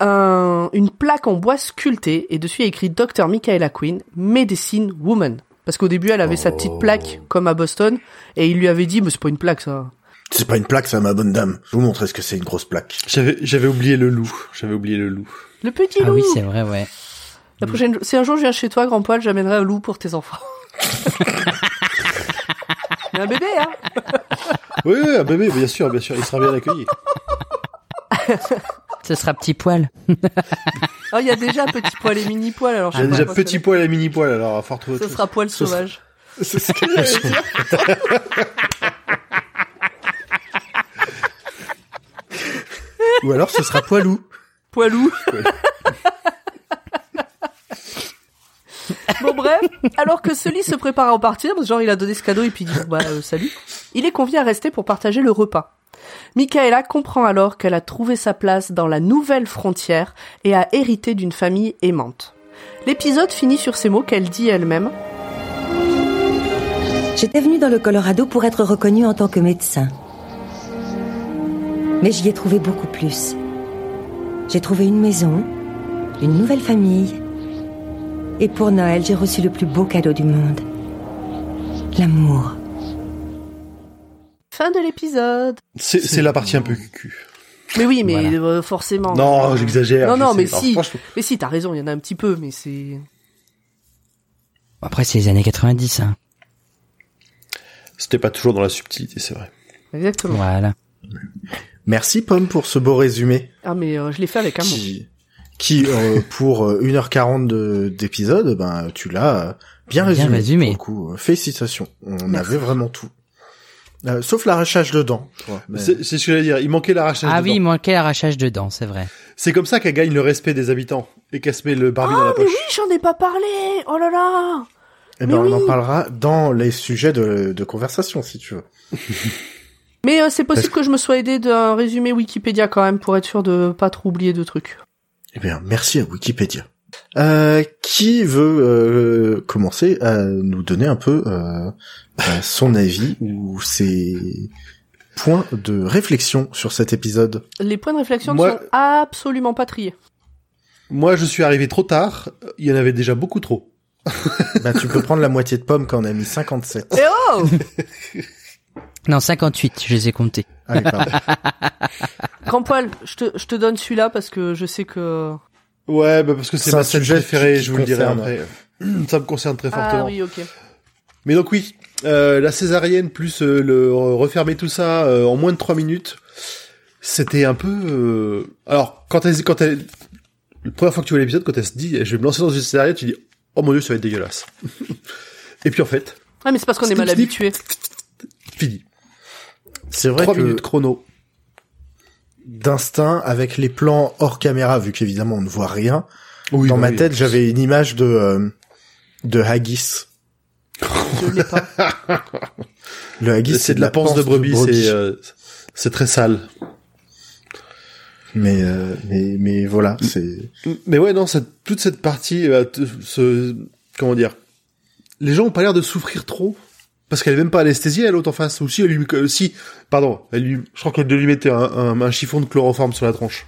un- une plaque en bois sculpté et dessus il y a écrit Dr Michaela Quinn, Medicine Woman. Parce qu'au début elle avait sa petite Oh. plaque comme à Boston et il lui avait dit mais c'est pas une plaque ça. C'est pas une plaque, ça, ma bonne dame. Je vous montrer ce que c'est une grosse plaque. J'avais, j'avais oublié le loup. J'avais oublié le loup. Le petit Ah loup. oui, c'est vrai, ouais. La prochaine, si un jour je viens chez toi, grand poil, j'amènerai un loup pour tes enfants. [laughs] Mais un bébé, hein. Oui, oui, un bébé, bien sûr, bien sûr, il sera bien accueilli. Ce sera petit poil. Oh, [laughs] il y a déjà petit poil et mini poil, alors je J'ai sais pas déjà quoi petit poil et mini poil, alors à fort trouver va. autre Ce chose. sera poil Ce sera- sauvage. [laughs] C'est ce que j'allais dire. Ou alors ce sera poilou. Poilou. Bon bref, alors que Sully se prépare à partir, genre il a donné ce cadeau et puis il dit bah euh, salut, il est convié à rester pour partager le repas. Michaela comprend alors qu'elle a trouvé sa place dans la nouvelle frontière et a hérité d'une famille aimante. L'épisode finit sur ces mots qu'elle dit elle-même. J'étais venue dans le Colorado pour être reconnue en tant que médecin. Mais j'y ai trouvé beaucoup plus. J'ai trouvé une maison, une nouvelle famille. Et pour Noël, j'ai reçu le plus beau cadeau du monde. L'amour. Fin de l'épisode. C'est, c'est la partie un peu cucu. Mais oui, mais Voilà. euh, forcément. Non, j'exagère. Non, non, mais si. Mais si, t'as raison, il y en a un petit peu, mais c'est... Après, c'est les années 90, hein. C'était pas toujours dans la subtilité, c'est vrai. Exactement. Voilà. Merci Pomme pour ce beau résumé Ah, mais euh, je l'ai fait avec amour. qui, qui euh, [laughs] pour euh, 1h40 de- d'épisode, ben tu l'as euh, bien Bien résumé. le coup, Euh, félicitations. On Merci. avait vraiment tout. Euh, sauf l'arrachage de dents. Mais- C'est, ce que j'allais dire. Il manquait l'arrachage Ah de oui, il manquait l'arrachage de dents, c'est vrai. C'est comme ça qu'elle gagne le respect des habitants et qu'elle se met le barbie dans Ah, la mais poche. oui, j'en ai pas parlé Oh là là Eh mais ben, on en parlera dans les sujets de, de conversation, si tu veux. Mais euh, c'est possible que je me sois aidé d'un résumé Wikipédia quand même, pour être sûr de pas trop oublier de trucs. Eh bien, merci à Wikipédia. Euh, qui veut euh, commencer à nous donner un peu euh, euh, son avis ou ses points de réflexion sur cet épisode? Les points de réflexion ne Moi- sont absolument pas triés. Moi, je suis arrivé trop tard. Il y en avait déjà beaucoup trop. [laughs] Bah, tu peux prendre la moitié de pommes quand on a mis 57. Eh oh [laughs] Non, 58, je les ai comptés. Allez, pardon. [laughs] Grand poil, je te, je te donne celui-là parce que je sais que... Ouais, bah parce que c'est ma un scène sujet préférée, je vous le dirai après. [clears throat] Ça me concerne très Ah fortement. oui, ok. Mais donc oui, euh, la césarienne plus euh, le refermer tout ça euh, en moins de trois minutes, c'était un peu. euh, Alors quand elle, quand elle, la première fois que tu vois l'épisode, quand elle se dit, je vais me lancer dans une scénario, tu dis, oh mon dieu, ça va être dégueulasse. [laughs] Et puis en fait, Ah, mais c'est parce qu'on est mal habitué. fini. C'est vrai Trois que minutes chrono. d'instinct, avec les plans hors caméra, vu qu'évidemment on ne voit rien, Oui, dans bah ma oui. tête j'avais une image de euh, de haggis. Je pas. [laughs] Le haggis C'est de la panse de brebis, c'est euh, c'est très sale. Mais euh, mais mais voilà, c'est Mais ouais, non, cette, toute cette partie, euh, ce, comment dire, les gens ont pas l'air de souffrir trop parce qu'elle est même pas anesthésiée, elle l'autre en face. Ou si, elle lui, euh, si, pardon, elle lui, je crois qu'elle lui mettait un, un, un chiffon de chloroforme sur la tronche.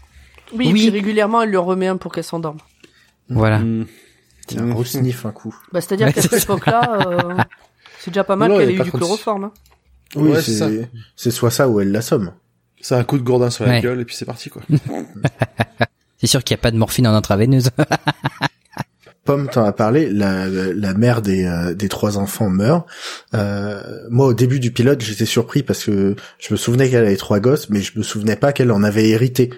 Oui, et puis régulièrement, elle lui en remet un pour qu'elle s'endorme. Voilà. Mm. tiens, resniff un coup. Bah, c'est-à-dire Ouais, qu'à cette époque-là, euh, c'est déjà pas mal qu'elle ait eu du chloroforme. Hein. Oui, Ouais, c'est ça. c'est c'est soit ça ou elle l'assomme. C'est un coup de gourdin sur la Ouais. gueule et puis c'est parti quoi. [laughs] C'est sûr qu'il n'y a pas de morphine en intraveineuse. [laughs] Pomme t'en a parlé, la, la mère des, euh, des trois enfants meurt. Euh, moi, au début du pilote, j'étais surpris parce que je me souvenais qu'elle avait trois gosses, mais je me souvenais pas qu'elle en avait hérité.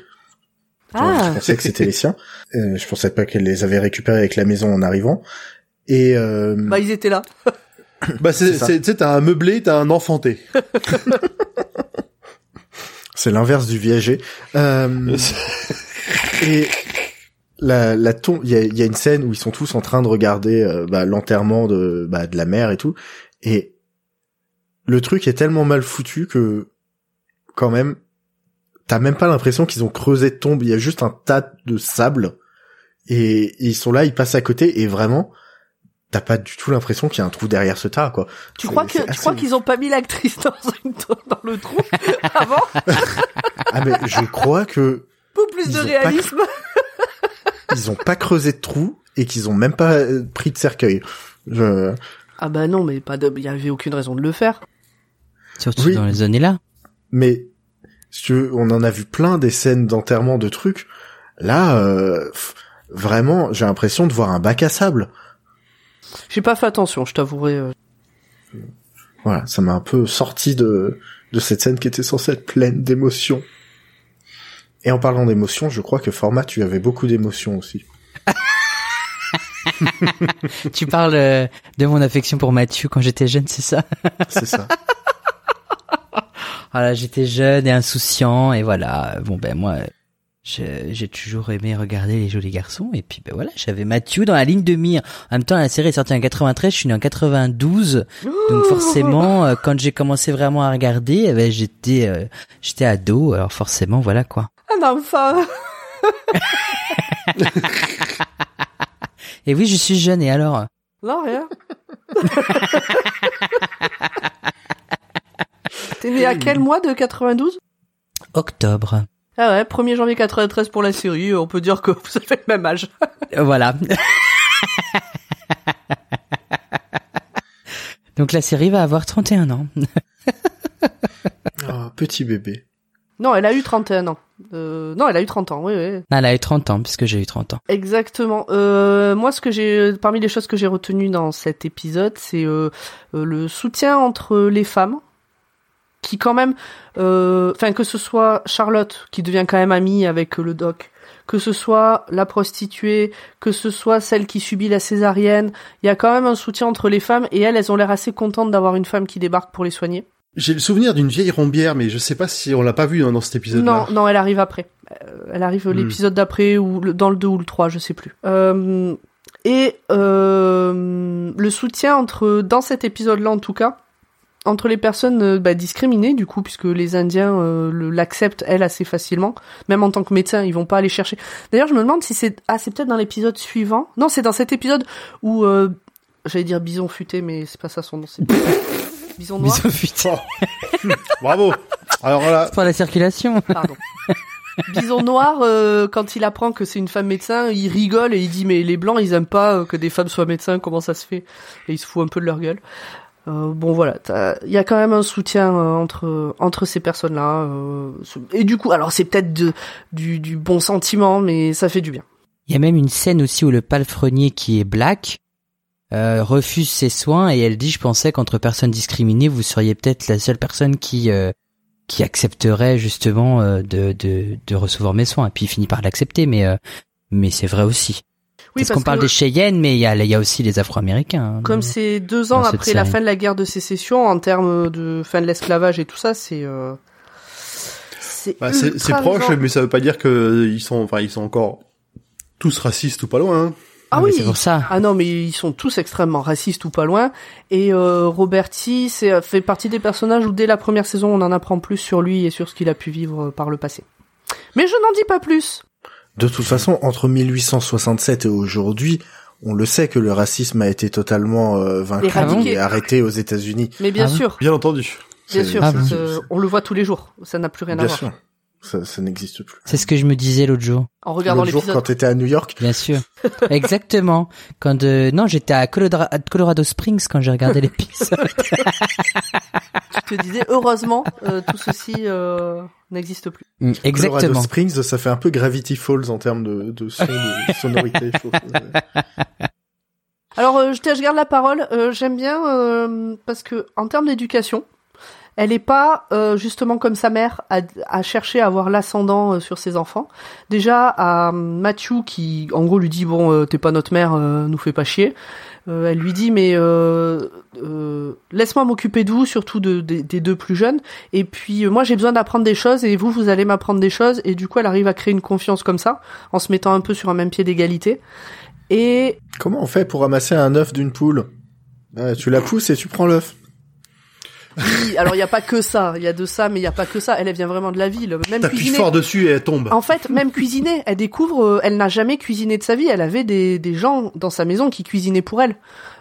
Genre, Je Ah, pensais que c'était les siens. [laughs] Euh, je pensais pas qu'elle les avait récupérés avec la maison en arrivant. Et euh, bah, ils étaient là. [laughs] Bah c'est, C'est ça. c'est, tu sais, t'as un meublé, t'as un enfanté. [laughs] c'est l'inverse du viager. Euh, et la, la tombe, il y a, y a une scène où ils sont tous en train de regarder euh, bah, l'enterrement de, bah, de la mère et tout. Et le truc est tellement mal foutu que quand même, t'as même pas l'impression qu'ils ont creusé de tombe. Il y a juste un tas de sable et, et ils sont là, ils passent à côté et vraiment, t'as pas du tout l'impression qu'il y a un trou derrière ce tas, quoi. Tu crois que, tu crois qu'ils ont pas mis l'actrice [laughs] dans, une, dans le trou [laughs] avant Ah mais je crois que Pour plus de pas réalisme. Ils ont pas creusé de trou et qu'ils ont même pas euh, pris de cercueil. Je... Ah bah non, mais pas de, il y avait aucune raison de le faire. Surtout Oui. dans les années-là. Mais si tu veux, on en a vu plein des scènes d'enterrement de trucs. Là, euh, vraiment, j'ai l'impression de voir un bac à sable. J'ai pas fait attention, je t'avouerai. euh. Voilà, ça m'a un peu sorti de de cette scène qui était censée être pleine d'émotions. Et en parlant d'émotions, je crois que format, tu avais beaucoup d'émotions aussi. [laughs] tu parles euh, de mon affection pour Mathieu quand j'étais jeune, c'est ça? [laughs] C'est ça. Voilà, j'étais jeune et insouciant et voilà. Bon ben moi, j'ai toujours aimé regarder les jolis garçons et puis ben voilà, j'avais Mathieu dans la ligne de mire. En même temps, la série est sortie en 93, je suis né en 92, donc forcément, euh, quand j'ai commencé vraiment à regarder, eh ben, j'étais euh, j'étais ado, alors forcément voilà quoi. Un enfant. Et oui, je suis jeune et alors? Non, rien. T'es né à quel mois de 92 Octobre. Ah ouais, 1er janvier 93 pour la série, on peut dire que [laughs] vous avez le même âge. Euh, Voilà. [laughs] Donc la série va avoir 31 ans. Oh, petit bébé. Non, elle a eu 31 ans. Euh, non, elle a eu 30 ans, oui, oui. Elle a eu 30 ans puisque j'ai eu 30 ans. Exactement. Euh, moi, ce que j'ai, parmi les choses que j'ai retenues dans cet épisode, c'est euh, le soutien entre les femmes, qui quand même, euh, enfin que ce soit Charlotte qui devient quand même amie avec le doc, que ce soit la prostituée, que ce soit celle qui subit la césarienne, il y a quand même un soutien entre les femmes et elles, elles ont l'air assez contentes d'avoir une femme qui débarque pour les soigner. J'ai le souvenir d'une vieille rombière, mais je sais pas si on l'a pas vu hein, dans cet épisode-là. Non, non, elle arrive après. Euh, elle arrive Hmm. l'épisode d'après ou le- dans le 2 ou le 3, je sais plus. Euh, et euh, le soutien entre dans cet épisode-là en tout cas entre les personnes euh, bah, discriminées du coup puisque les Indiens euh, l'acceptent elle assez facilement même en tant que médecin ils vont pas aller chercher d'ailleurs je me demande si c'est ah c'est peut-être dans l'épisode suivant non c'est dans cet épisode où euh, j'allais dire bison futé mais c'est pas ça son nom c'est [laughs] bison noir Bisous, putain. [laughs] Bravo. Alors là, Pour la circulation. Pardon. Bison Noir, euh, quand il apprend que c'est une femme médecin, il rigole et il dit mais les blancs ils aiment pas euh, que des femmes soient médecins, comment ça se fait? Et il se fout un peu de leur gueule. Euh, bon voilà, il y a quand même un soutien euh, entre entre ces personnes-là. euh, et du coup, alors c'est peut-être de- du, du bon sentiment, mais ça fait du bien. Il y a même une scène aussi où le palefrenier qui est black euh, refuse ses soins et elle dit je pensais qu'entre personnes discriminées vous seriez peut-être la seule personne qui euh, qui accepterait justement euh, de, de de recevoir mes soins et puis il finit par l'accepter mais euh, mais c'est vrai aussi. Oui, parce qu'on parle que des Cheyennes, mais il y a, il y a aussi les Afro-Américains. hein. comme c'est deux ans après la fin de la guerre de sécession, en termes de fin de l'esclavage et tout ça, c'est euh, c'est Bah, proche, mais ça veut pas dire que ils sont, enfin, ils sont encore tous racistes ou pas loin. hein. Ah mais oui. c'est pour ça. Ah non, mais ils sont tous extrêmement racistes ou pas loin. Et euh, Roberti, c'est euh, fait partie des personnages où dès la première saison, on en apprend plus sur lui et sur ce qu'il a pu vivre euh, par le passé. Mais je n'en dis pas plus. De toute façon, entre 1867 et aujourd'hui, on le sait que le racisme a été totalement euh, vaincu Éradiqué. et arrêté aux États-Unis. Mais bien Ah sûr, Bien entendu. bien sûr, Ah c'est- euh, on le voit tous les jours. Ça n'a plus rien à Bien voir. sûr, ça, ça n'existe plus. C'est ce que je me disais l'autre jour. En regardant L'autre jour, quand t'étais à New York, Bien sûr. [laughs] Exactement. Quand euh, non, j'étais à Colorado, Colorado Springs quand j'ai regardé l'épisode. [laughs] Tu te disais, heureusement, euh, tout ceci euh, n'existe plus. Mm, Colorado Exactement. Springs, ça fait un peu Gravity Falls en termes de, de son, de sonorité. je trouve. Alors, euh, je, te- je garde la parole. Euh, J'aime bien euh, parce que en termes d'éducation, elle est pas euh, justement comme sa mère à, à chercher à avoir l'ascendant euh, sur ses enfants. Déjà à Matthew qui, en gros, lui dit bon, euh, t'es pas notre mère, euh, nous fais pas chier. Euh, elle lui dit mais euh, euh, laisse-moi m'occuper de vous, surtout de, des- deux plus jeunes. Et puis euh, moi j'ai besoin d'apprendre des choses et vous vous allez m'apprendre des choses. Et du coup elle arrive à créer une confiance comme ça en se mettant un peu sur un même pied d'égalité. Et Comment on fait pour ramasser un œuf d'une poule? Euh, Tu la pousses et tu prends l'œuf. Oui, alors il y a pas que ça, il y a de ça, mais il y a pas que ça. Elle, elle vient vraiment de la ville, même cuisiner. fort dessus et elle tombe. En fait, même cuisiner, elle découvre, euh, elle n'a jamais cuisiné de sa vie. Elle avait des, des gens dans sa maison qui cuisinaient pour elle.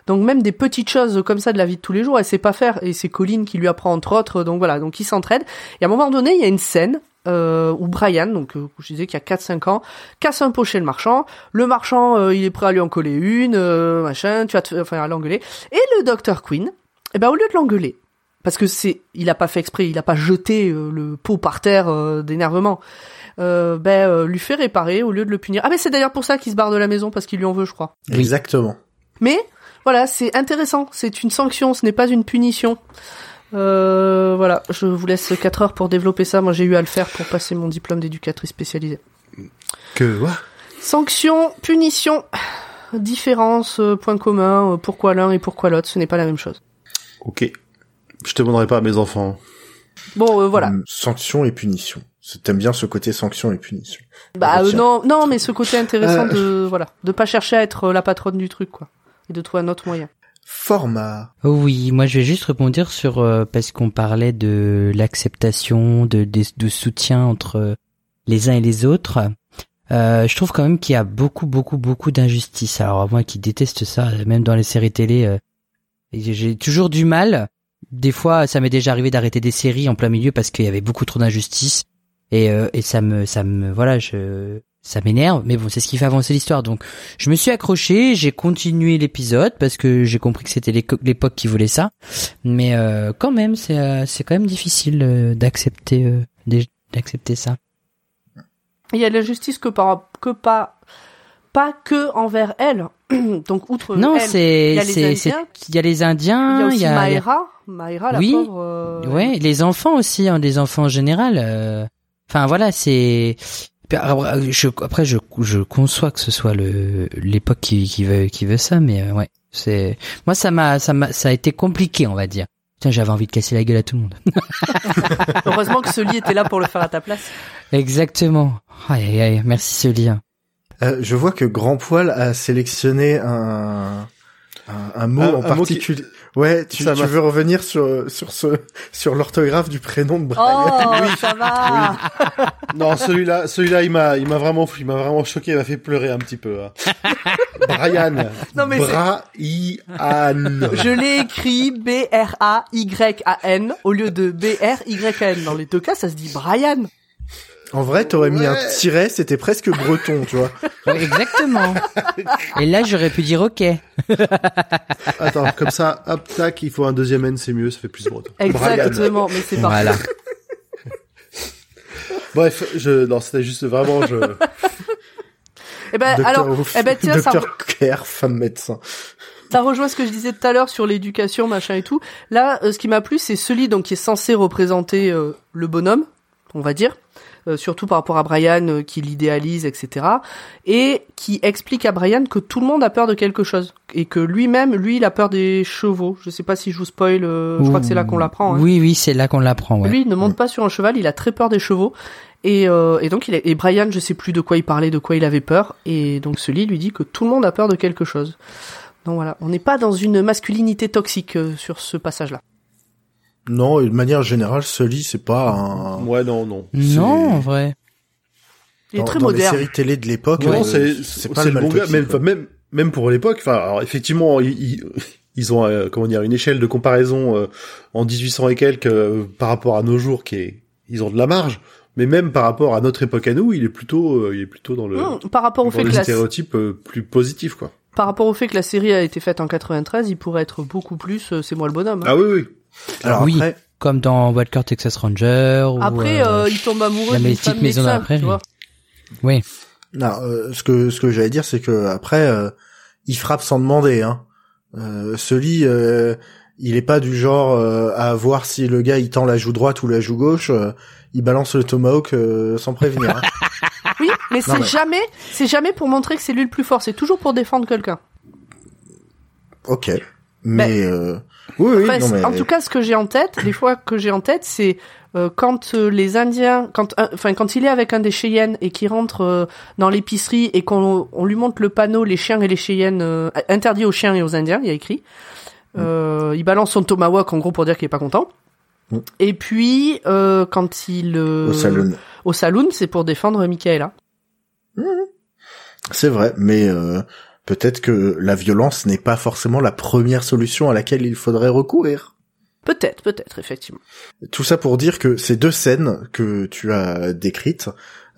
Donc même des petites choses comme ça de la vie de tous les jours, elle sait pas faire. Et c'est Colline qui lui apprend entre autres. Donc voilà, donc ils s'entraident. Et à un moment donné, il y a une scène euh, où Brian, donc euh, je disais qu'il y a 4-5 ans, casse un pot chez le marchand. Le marchand, euh, il est prêt à lui en coller une, machin. Tu vas te, enfin à l'engueuler. Et le docteur Queen, eh ben au lieu de l'engueuler, parce que c'est, il a pas fait exprès, il a pas jeté euh, le pot par terre euh, d'énervement. Euh, ben euh, lui fait réparer au lieu de le punir. Ah mais c'est d'ailleurs pour ça qu'il se barre de la maison parce qu'il lui en veut, je crois. Exactement. Mais voilà, c'est intéressant. C'est une sanction, ce n'est pas une punition. Euh, voilà, je vous laisse 4 heures pour développer ça. Moi, j'ai eu à le faire pour passer mon diplôme d'éducatrice spécialisée. Que, ouais. Sanction, punition, différence, point commun, pourquoi l'un et pourquoi l'autre, ce n'est pas la même chose. Ok. Je te demanderai pas à mes enfants. Bon, euh, voilà. Hum, Sanction et punition. T'aimes bien ce côté sanction et punition. Bah euh, Tiens. non, non, mais ce côté intéressant Euh. de voilà, de pas chercher à être euh, la patronne du truc quoi, et de trouver un autre moyen. Format. Oui, moi je vais juste répondre sur euh, parce qu'on parlait de l'acceptation, de, de de soutien entre euh, les uns et les autres. Euh, je trouve quand même qu'il y a beaucoup, beaucoup, beaucoup d'injustice. Alors moi qui déteste ça, même dans les séries télé, euh, j'ai j'ai toujours du mal. Des fois, ça m'est déjà arrivé d'arrêter des séries en plein milieu parce qu'il y avait beaucoup trop d'injustice et euh, et ça me ça me voilà je ça m'énerve. Mais bon, c'est ce qui fait avancer l'histoire. Donc je me suis accroché, j'ai continué l'épisode parce que j'ai compris que c'était l'époque qui voulait ça. Mais euh, quand même, c'est euh, c'est quand même difficile euh, d'accepter euh, d'accepter ça. Il y a de la justice que par que pas pas que envers elle. [clears throat] Donc outre non, c'est il y a les Indiens. il y a Maïra, Maïra la Oui, pauvre. euh, ouais, les enfants aussi, hein, les enfants en général. euh, Enfin voilà, c'est je, après je je conçois que ce soit le l'époque qui qui veut qui veut ça, mais euh, ouais, c'est moi ça m'a ça m'a ça a été compliqué, on va dire. Putain, j'avais envie de casser la gueule à tout le monde. [laughs] Heureusement que Sully était là pour le faire à ta place. Exactement. Aïe, aïe, aïe, merci ce lien. Euh, je vois que Grand Poil a sélectionné un un, un mot Un- en qui- particulier. Ouais, tu, veux revenir sur sur ce sur l'orthographe du prénom de Brian Oh, ça va. Non, celui-là, celui-là, il m'a, il m'a vraiment, il m'a vraiment choqué, il m'a fait pleurer un petit peu. hein. Brian. [laughs] Non, mais c'est- Brian. Je l'ai écrit B R A Y A N au lieu de B R Y N. Dans les deux cas, ça se dit Brian. En vrai, t'aurais mis un tiret, c'était presque breton, tu vois. [laughs] Exactement. Et là, j'aurais pu dire OK. [laughs] Attends, comme ça, hop, tac, il faut un deuxième N, c'est mieux, ça fait plus breton. Brian. Exactement, mais c'est parfait. Voilà. [laughs] Bref, je, non, c'était juste vraiment, je, Eh ben, Docteur alors, Ouf- eh ben, tiens, ça, Docteur Kerr, femme médecin. ça rejoint ce que je disais tout à l'heure sur l'éducation, machin et tout. Là, euh, ce qui m'a plu, c'est celui donc qui est censé représenter euh, le bonhomme, on va dire, euh, surtout par rapport à Brian euh, qui l'idéalise, etc. Et qui explique à Brian que tout le monde a peur de quelque chose et que lui-même, lui, il a peur des chevaux. Je sais pas si je vous spoil, euh, je crois que c'est là qu'on l'apprend. Hein. Oui, oui, c'est là qu'on l'apprend. Ouais. Lui, il ne monte pas sur un cheval, il a très peur des chevaux. Et, euh, et donc, il est, et Brian, je sais plus de quoi il parlait, de quoi il avait peur. Et donc, ce lit lui dit que tout le monde a peur de quelque chose. Donc voilà, on n'est pas dans une masculinité toxique euh, sur ce passage-là. Non, et de manière générale, Sully, c'est pas un... Ouais, non, non. Non, en vrai. Il est dans, très dans moderne. les séries télé de l'époque, Non, euh, c'est c'est pas c'est le bon gars, même, pour l'époque. Enfin, alors effectivement, ils, ont euh, comment dire une échelle de comparaison euh, en 1800 et quelques euh, par rapport à nos jours qui est ils ont de la marge. Mais même par rapport à notre époque à nous, il est plutôt euh, il est plutôt dans le par rapport au fait le que la, stéréotype euh, plus positif quoi. par rapport au fait que la série a été faite en 93, il pourrait être beaucoup plus. euh, c'est moi le bonhomme. hein. Ah oui oui. Alors oui, après, comme dans Walker Texas Ranger. ou, Après, euh, euh, il tombe amoureux d'une femme maison médecin, prairie. tu vois. Oui. non, euh, ce que ce que j'allais dire, c'est que après, euh, il frappe sans demander. Hein. Euh, Sully, euh, il est pas du genre euh, à voir si le gars il tend la joue droite ou la joue gauche. euh, il balance le tomahawk euh, sans prévenir. hein. [laughs] Oui, mais c'est mais- jamais, c'est jamais pour montrer que c'est lui le plus fort. C'est toujours pour défendre quelqu'un. ok, mais euh, oui, oui, Enfin, non, mais En tout cas, ce que j'ai en tête, les fois que j'ai en tête, c'est euh, quand euh, les Indiens, quand, enfin, quand il est avec un des Cheyennes et qu'il rentre euh, dans l'épicerie et qu'on on lui montre le panneau les chiens et les Cheyennes euh, interdits aux chiens et aux Indiens, il y a écrit. Euh, Il balance son tomahawk en gros pour dire qu'il est pas content. Mm. Et puis euh, quand il euh, au salon. au saloon, c'est pour défendre Michaela. C'est vrai, mais euh, peut-être que la violence n'est pas forcément la première solution à laquelle il faudrait recourir. Peut-être, peut-être, effectivement. Tout ça pour dire que ces deux scènes que tu as décrites,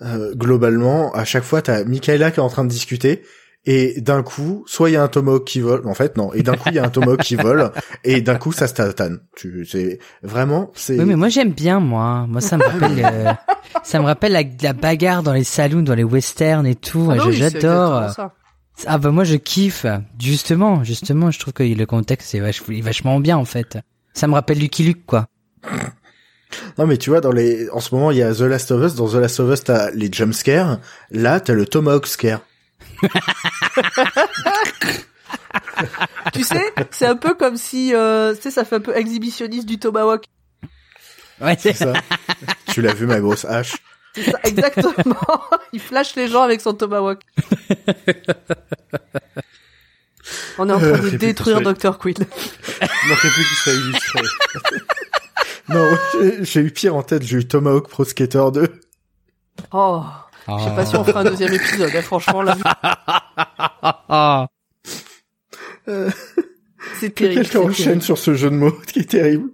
euh, globalement, à chaque fois, t'as Michaela qui est en train de discuter, et d'un coup, soit il y a un tomahawk qui vole, en fait, non, et d'un coup, il y a un tomahawk qui vole, et d'un coup, ça se tatane. Tu, c'est, vraiment, c'est... Oui, mais moi j'aime bien moi. Moi ça me [laughs] rappelle, euh, ça me rappelle la, la bagarre dans les saloons, dans les westerns et tout. Ah Je- oui, c'est J'adore. Ah bah moi je kiffe. Justement, justement, je trouve que le contexte est vach- est vachement bien en fait. Ça me rappelle Lucky Luke quoi. [laughs] Non, mais tu vois, dans les, en ce moment, il y a The Last of Us, dans The Last of Us, t'as les jumpscares, là, t'as le tomahawk scare. [laughs] Tu sais, c'est un peu comme si, euh, tu sais, ça fait un peu exhibitionniste du tomahawk. Ouais, C'est ça. [laughs] tu l'as vu, ma grosse hache. C'est ça, exactement. [laughs] Il flash les gens avec son tomahawk. On est en train Euh, de détruire Dr. Quill. Il manquait plus qu'il soit illustré. Non, j'ai- eu pire en tête, j'ai eu Tomahawk Pro Skater 2. Oh, je sais pas si on fera un deuxième épisode, hein, franchement, là, [laughs] c'est terrible. Quelqu'un enchaîne sur ce jeu de mots [laughs] qui est terrible.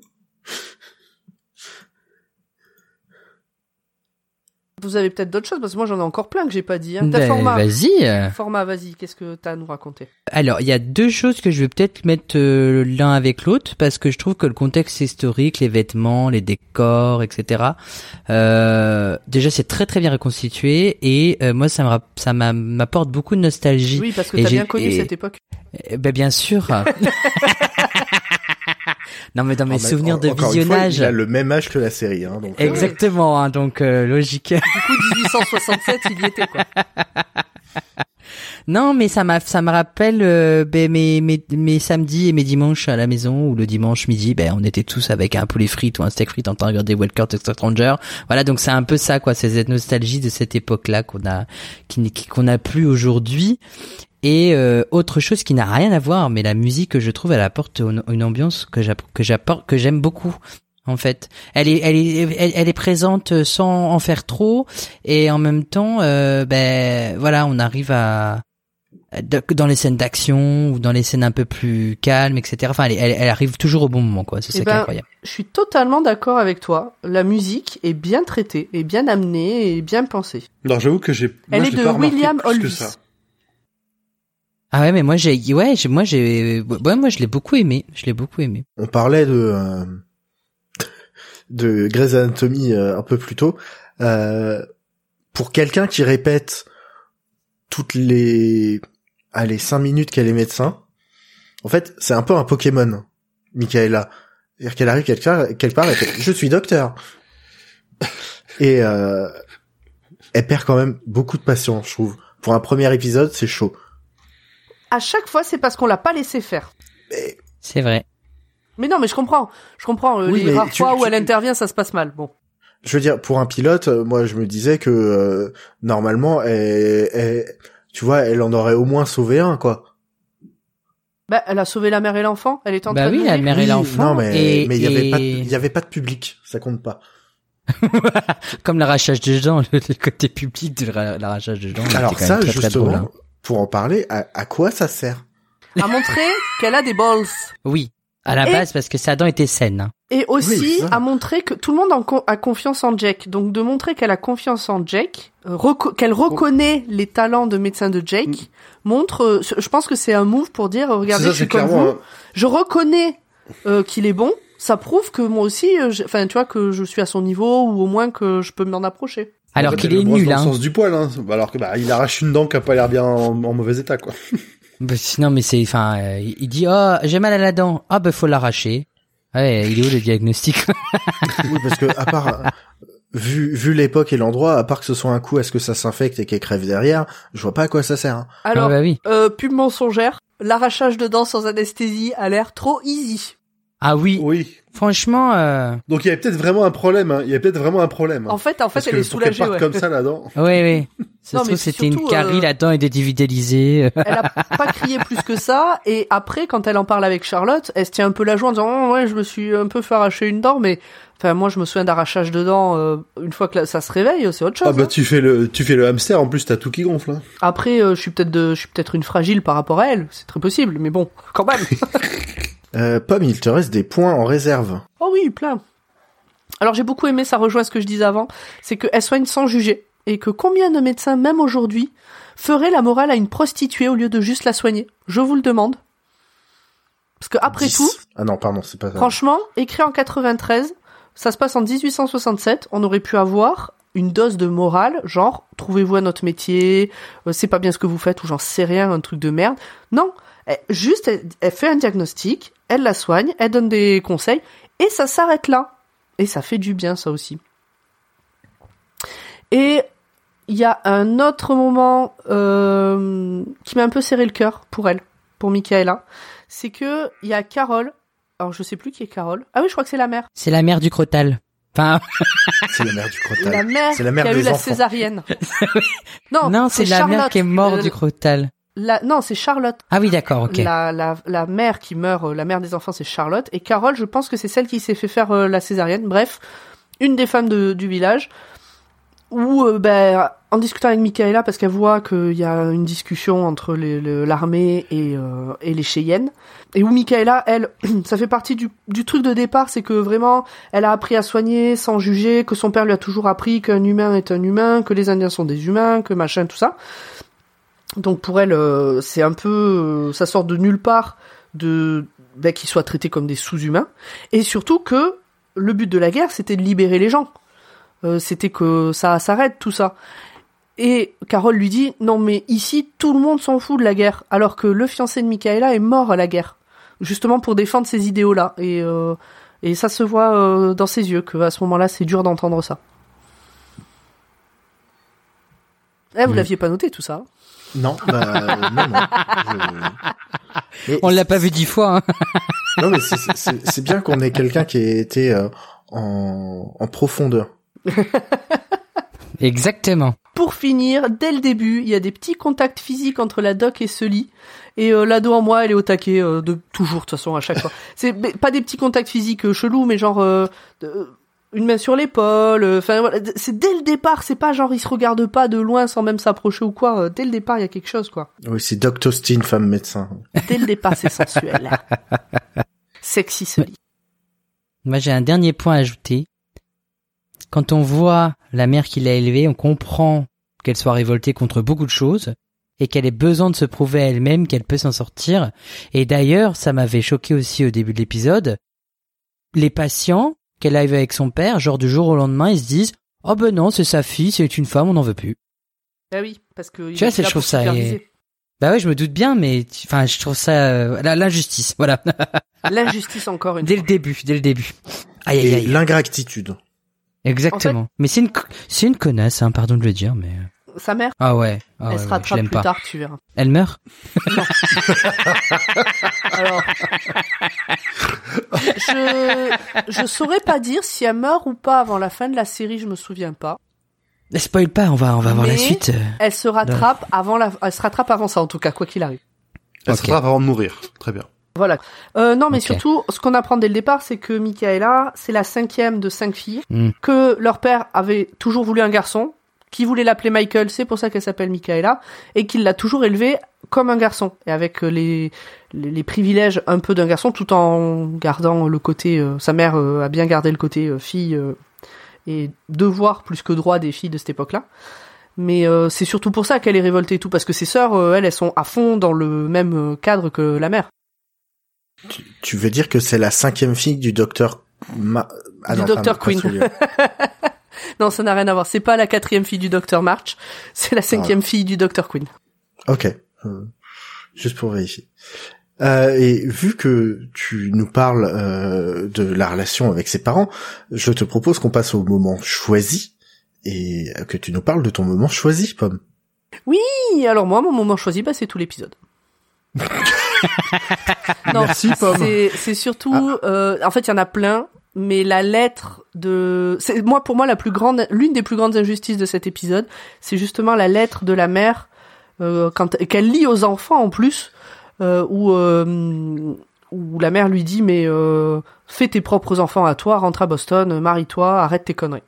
Vous avez peut-être d'autres choses, parce que moi j'en ai encore plein que j'ai pas dit. Hein. T'as Ben, format. vas-y. Format, vas-y, qu'est-ce que t'as à nous raconter Alors, il y a deux choses que je vais peut-être mettre euh, l'un avec l'autre parce que je trouve que le contexte historique, les vêtements, les décors, etc. Euh, déjà, c'est très très bien reconstitué et euh, moi, ça me ça m'a- m'apporte beaucoup de nostalgie. Oui, parce que t'as bien connu et- cette époque. Eh ben bien sûr. [laughs] non mais dans mes souvenirs en- de une fois, visionnage. il a le même âge que la série, hein, donc. euh, Exactement, hein, donc euh, logique. Du coup, 1867, il y était, quoi. [laughs] Non, mais ça m'a, ça me rappelle euh, ben, mes, mes, mes samedis et mes dimanches à la maison, où le dimanche midi, ben, on était tous avec un poulet frites ou un steak frites en train de regarder Welcome Texas Ranger. Voilà, donc c'est un peu ça, quoi. C'est cette nostalgie de cette époque-là qu'on a, qui, qui- qu'on a plus aujourd'hui. Et euh, autre chose qui n'a rien à voir, mais la musique, je trouve, elle apporte une, ambiance que j'app- que j'apporte, que j'aime beaucoup. En fait, elle est, elle est, elle, elle est présente sans en faire trop, et en même temps, euh, ben voilà, on arrive à dans les scènes d'action ou dans les scènes un peu plus calmes, etc. Enfin, elle, elle, elle arrive toujours au bon moment, quoi. C'est Eh ça qui ben, est incroyable. Je suis totalement d'accord avec toi. La musique est bien traitée, est bien amenée et bien pensée. Non, j'avoue que j'ai. Elle moi, est de William que Olvis. Ah ouais, mais moi j'ai, ouais, moi j'ai, ouais, moi je l'ai beaucoup aimé. Je l'ai beaucoup aimé. On parlait de euh, de Grey's Anatomy euh, un peu plus tôt. Euh, pour quelqu'un qui répète toutes les allez cinq minutes qu'elle est médecin, en fait, c'est un peu un Pokémon, Michaela. C'est-à-dire qu'elle arrive quelque part, quelque part, elle fait, je suis docteur. Et euh, elle perd quand même beaucoup de patience, je trouve. Pour un premier épisode, c'est chaud. À chaque fois, c'est parce qu'on l'a pas laissé faire. C'est vrai. Mais non, mais je comprends. Je comprends. euh, Oui, les mais rares tu- fois où tu- elle intervient, ça se passe mal. Bon. Je veux dire, pour un pilote, euh, moi, je me disais que euh, normalement, elle, elle- tu vois, elle en aurait au moins sauvé un, quoi. Bah, elle a sauvé la mère et l'enfant. Elle est en Bah train oui, de la mère et l'enfant. Non, mais et, mais il y avait et- pas, de- il y avait pas de public, ça compte pas. [laughs] Comme l'arrachage des dents, le, [laughs] le côté public de la- l'arrachage des dents. il Alors ça, justement, hein. Pour en parler, à, à quoi ça sert? À montrer [laughs] qu'elle a des balls. Oui. À la Et- base, parce que sa dent était saine. hein. Et aussi Oui, à montrer que tout le monde en a confiance en Jake. Donc de montrer qu'elle a confiance en Jake, euh, reco- qu'elle reconnaît les talents de médecin de Jake, Mm. montre. euh, je pense que c'est un move pour dire euh, regardez, ça, je suis comme vous. un- Je reconnais euh, qu'il est bon. Ça prouve que moi aussi, j'ai- enfin tu vois que je suis à son niveau ou au moins que je peux m'en approcher. Alors qu'il est nul, dans hein. le sens du poil, hein. Alors que bah il arrache une dent qui a pas l'air bien en, en mauvais état, quoi. [laughs] Bah, sinon, mais c'est, enfin, euh, il dit, oh, j'ai mal à la dent. Ah, bah, faut l'arracher. Ouais, il est où le diagnostic? [laughs] Oui, parce que à part euh, vu vu l'époque et l'endroit, à part que ce soit un coup, est-ce que ça s'infecte et qu'elle crève derrière, je vois pas à quoi ça sert. hein. Alors, ah, bah oui. euh, pub mensongère, l'arrachage de dents sans anesthésie a l'air trop easy. Ah oui. Oui. Franchement, euh, Donc il y avait peut-être vraiment un problème, hein. Il y avait peut-être vraiment un problème. hein. En fait, en fait, Parce elle que est soulagée. Ouais. comme ça là-dedans. [laughs] ouais, ouais. Ça c'était une carie, euh, la dent est dévitalisée. [laughs] Elle a pas crié plus que ça, et après, quand elle en parle avec Charlotte, elle se tient un peu la joie en disant oh, ouais, je me suis un peu fait arracher une dent, mais enfin moi je me souviens d'arrachage de dents euh, une fois que ça se réveille, c'est autre chose. Ah bah hein. tu fais le tu fais le hamster en plus t'as tout qui gonfle. Hein. Après, euh, je suis peut-être de, je suis peut-être une fragile par rapport à elle, c'est très possible, mais bon, quand même. [laughs] Euh, Pomme, il te reste des points en réserve. oh oui, plein. Alors j'ai beaucoup aimé, ça rejoint ce que je disais avant, c'est qu'elle soigne sans juger, et que combien de médecins, même aujourd'hui, feraient la morale à une prostituée au lieu de juste la soigner? Je vous le demande. Parce que après 10. tout, Ah non, pardon, c'est pas ça. Franchement, écrit en 93, ça se passe en 1867, on aurait pu avoir une dose de morale, genre, trouvez-vous un autre métier, euh, c'est pas bien ce que vous faites, ou j'en sais rien, un truc de merde. Non, elle- juste, elle, elle fait un diagnostic, elle la soigne, elle donne des conseils, et ça s'arrête là. Et ça fait du bien, ça aussi. Et il y a un autre moment euh, qui m'a un peu serré le cœur pour elle, pour Michaela. C'est que il y a Carole. Alors je sais plus qui est Carole. Ah oui, je crois que c'est la mère. C'est la mère du Crotal. Enfin, C'est la mère du crotal. La mère, la mère qui a eu la césarienne. [laughs] non, non, c'est la mère qui est morte Euh, du Crotal. La- non, c'est Charlotte. Ah oui, d'accord, ok. La, la, la mère qui meurt, euh, la mère des enfants, c'est Charlotte. Et Carole, je pense que c'est celle qui s'est fait faire euh, la césarienne. Bref, une des femmes de- du village. Où, euh, ben, en discutant avec Michaela, parce qu'elle voit qu'il y a une discussion entre l'armée et, euh, et les Cheyennes, et où Michaela, elle, [clears throat] ça fait partie du, du truc de départ, c'est que vraiment, elle a appris à soigner sans juger, que son père lui a toujours appris qu'un humain est un humain, que les Indiens sont des humains, que machin, tout ça. Donc pour elle, euh, c'est un peu, euh, ça sort de nulle part de ben, qu'ils soient traités comme des sous-humains, et surtout que le but de la guerre, c'était de libérer les gens. Euh, c'était que ça s'arrête tout ça. Et Carole lui dit non mais ici tout le monde s'en fout de la guerre, alors que le fiancé de Michaela est mort à la guerre, justement pour défendre ces idéaux-là. Et euh, et ça se voit dans ses yeux que à ce moment-là c'est dur d'entendre ça. Eh, vous Mm. l'aviez pas noté tout ça Non, bah, euh, non, non. Je- Mais On l'a pas vu dix fois. Hein. Non, mais c'est- c'est- c'est c'est bien qu'on ait quelqu'un qui ait été euh, en, en profondeur. Exactement. Pour finir, dès le début, il y a des petits contacts physiques entre la doc et Sully. Et euh, l'ado en moi, elle est au taquet euh, de toujours, de toute façon, à chaque fois. C'est mais pas des petits contacts physiques euh, chelous, mais genre euh, de- une main sur l'épaule. euh, Enfin voilà, c'est dès le départ. C'est pas genre ils se regardent pas de loin sans même s'approcher ou quoi. euh, dès le départ, il y a quelque chose quoi. Oui, c'est Doc Tostin, femme médecin. Dès le départ, c'est sensuel. [laughs] Sexy Sully. Moi, j'ai un dernier point à ajouter. Quand on voit la mère qui l'a élevée, on comprend qu'elle soit révoltée contre beaucoup de choses et qu'elle ait besoin de se prouver à elle-même qu'elle peut s'en sortir. Et d'ailleurs, ça m'avait choqué aussi au début de l'épisode. Les patients qu'elle arrive avec son père, genre du jour au lendemain, ils se disent Oh ben non, c'est sa fille, c'est une femme, on n'en veut plus. Ah oui, parce que. Tu vois, je trouve ça-. Bah ouais, je me doute bien, mais enfin, je trouve ça euh, l'injustice. Voilà, [laughs] L'injustice encore une dès fois. le début, dès le début. Aïe aïe aïe. l'ingratitude. Exactement. mais c'est une, c'est une connasse, hein, pardon de le dire, mais. Sa mère, Ah ouais. Ah elle ouais, se rattrape plus pas. tard, tu verras. Elle meurt? [laughs] Alors, je je saurais pas dire si elle meurt ou pas avant la fin de la série, je me souviens pas. Ne spoil pas, on va, on va voir la suite. euh. Elle se rattrape avant la, elle se rattrape avant ça en tout cas, quoi qu'il arrive. Elle Ok. se rattrape avant de mourir. Très bien. Voilà. Euh, non, mais surtout, ce qu'on apprend dès le départ, c'est que Michaela, c'est la cinquième de cinq filles, Hmm. que leur père avait toujours voulu un garçon, qui voulait l'appeler Michael, c'est pour ça qu'elle s'appelle Michaela, et qu'il l'a toujours élevée comme un garçon, et avec euh, les, les, les privilèges un peu d'un garçon, tout en gardant le côté, euh, sa mère euh, a bien gardé le côté euh, fille euh, et devoir plus que droit des filles de cette époque-là. Mais euh, c'est surtout pour ça qu'elle est révoltée et tout, parce que ses sœurs, elles, elles sont à fond dans le même cadre que la mère. Tu veux dire que c'est la cinquième fille du docteur Ma... Ah Du non, pas Queen. [laughs] Non, ça n'a rien à voir. C'est pas la quatrième fille du Dr March, c'est la cinquième fille du Dr Queen. Ok. Euh, juste pour vérifier. Euh, et vu que tu nous parles euh, de la relation avec ses parents, je te propose qu'on passe au moment choisi et que tu nous parles de ton moment choisi, Pomme. Oui, alors moi, mon moment choisi, bah, c'est tout l'épisode. [laughs] non, Merci, Pomme. c'est c'est surtout, euh, en fait, il y en a plein, mais la lettre de, c'est moi pour moi la plus grande, l'une des plus grandes injustices de cet épisode, c'est justement la lettre de la mère euh, quand qu'elle lit aux enfants en plus, euh, où euh, où la mère lui dit mais euh, fais tes propres enfants à toi, rentre à Boston, marie-toi, arrête tes conneries.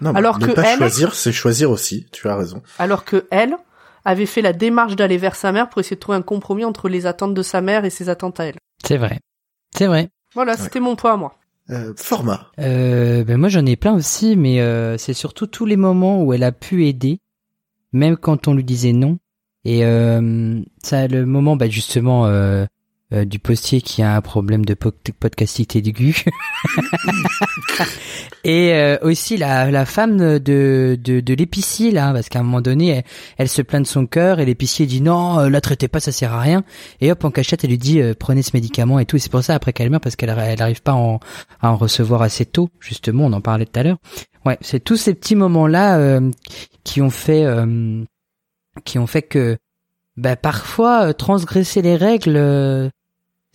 Non, mais Alors ne que pas elle- choisir, c'est choisir aussi. Tu as raison. alors que elle avait fait la démarche d'aller vers sa mère pour essayer de trouver un compromis entre les attentes de sa mère et ses attentes à elle. C'est vrai. C'est vrai. Voilà, c'était mon point à moi. Euh, format. Euh, ben moi j'en ai plein aussi, mais euh, c'est surtout tous les moments où elle a pu aider, même quand on lui disait non. Et euh, ça, le moment, bah justement, euh, euh, du postier qui a un problème de po- podcastité aigu. [laughs] Et euh, aussi la, la femme de, de, de l'épicier là, parce qu'à un moment donné, elle, elle se plaint de son cœur et l'épicier dit non, euh, la traitez pas, ça sert à rien. Et hop, en cachette, elle lui dit euh, prenez ce médicament et tout. Et c'est pour ça après qu'elle meurt parce qu'elle elle arrive pas à en, à en recevoir assez tôt. Justement, on en parlait tout à l'heure. Ouais, c'est tous ces petits moments là qui ont fait euh, qui ont fait que bah, parfois euh, transgresser les règles, euh,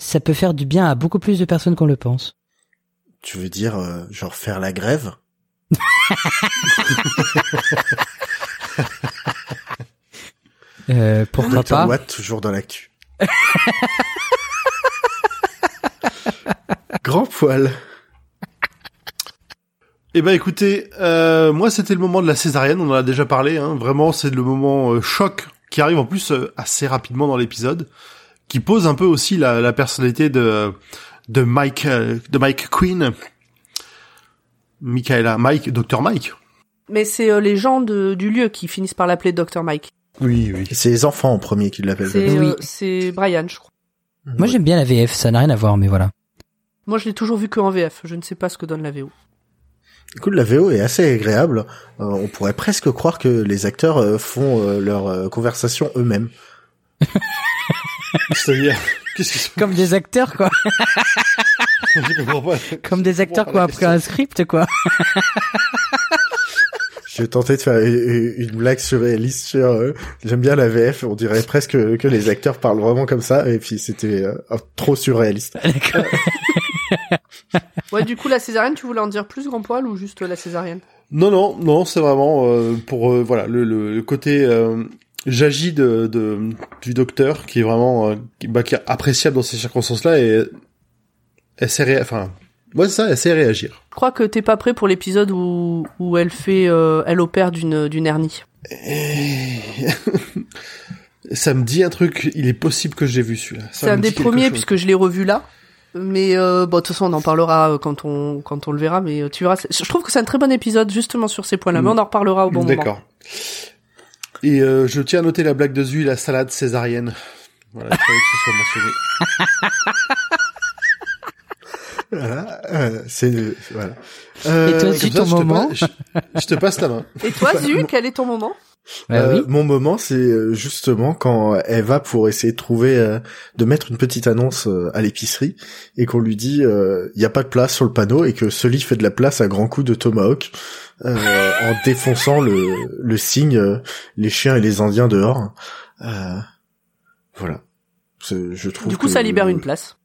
ça peut faire du bien à beaucoup plus de personnes qu'on le pense. Tu veux dire, euh, genre faire la grève [laughs] Euh, pourquoi pas Watt, toujours dans l'actu. [laughs] Grand poil. Eh ben écoutez, euh, moi c'était le moment de la césarienne, on en a déjà parlé, hein. vraiment c'est le moment euh, choc qui arrive en plus euh, assez rapidement dans l'épisode, qui pose un peu aussi la, la personnalité de de Mike de Mike Queen, Michaela, Mike, Dr Mike. Mais c'est euh, les gens de, du lieu qui finissent par l'appeler Dr Mike. Oui, oui. C'est les enfants en premier qui l'appellent. C'est Oui. euh, c'est Brian, je crois. Moi j'aime bien la VF, ça n'a rien à voir, mais voilà. Moi, je l'ai toujours vu que en VF. Je ne sais pas ce que donne la VO. Écoute, la VO est assez agréable. Euh, on pourrait presque croire que les acteurs euh, font euh, leur euh, conversation eux-mêmes. [laughs] C'est-à-dire, qu'est-ce que Comme des acteurs quoi, [laughs] je comprends pas. comme des acteurs qui ont appris un script quoi. J'ai tenté de faire une, blague surréaliste sur. euh, J'aime bien la VF. On dirait presque que, les acteurs parlent vraiment comme ça, et puis c'était euh, trop surréaliste. [laughs] Ouais, du coup, la césarienne, tu voulais en dire plus, grand poil, ou juste la césarienne? Non, non, non, c'est vraiment euh, pour euh, voilà le, le, le côté euh, j'agis de, de du docteur qui est vraiment euh, qui, bah, qui est appréciable dans ces circonstances-là et elle sait ré... enfin ouais c'est ça, elle sait réagir. Je crois que t'es pas prêt pour l'épisode où, où elle fait, euh, elle opère d'une, d'une hernie. Et... [laughs] ça me dit un truc, il est possible que j'ai vu celui-là. C'est un des premiers chose. puisque je l'ai revu là. Mais euh, bon, de toute façon, on en parlera euh, quand on quand on le verra. Mais euh, tu verras, je trouve que c'est un très bon épisode justement sur ces points-là. Mais on en reparlera au bon moment. D'accord. Et euh, je tiens à noter la blague de Zui, la salade césarienne. Voilà, il fallait que ce soit mentionné. [laughs] Voilà. euh, c'est voilà. Euh, Et toi, ça, ton je te moment passe- je, je te passe la main. Et toi, [laughs] Zu, quel est ton moment? Bah Euh, oui. Mon moment, c'est euh, justement quand elle va pour essayer de trouver, euh, de mettre une petite annonce euh, à l'épicerie et qu'on lui dit il n'y a pas de place sur le panneau et que Sully fait de la place à grands coups de tomahawk euh, en défonçant le, le signe euh, les chiens et les Indiens dehors. Euh, voilà. C'est- Je trouve. Du coup, que- ça libère une place.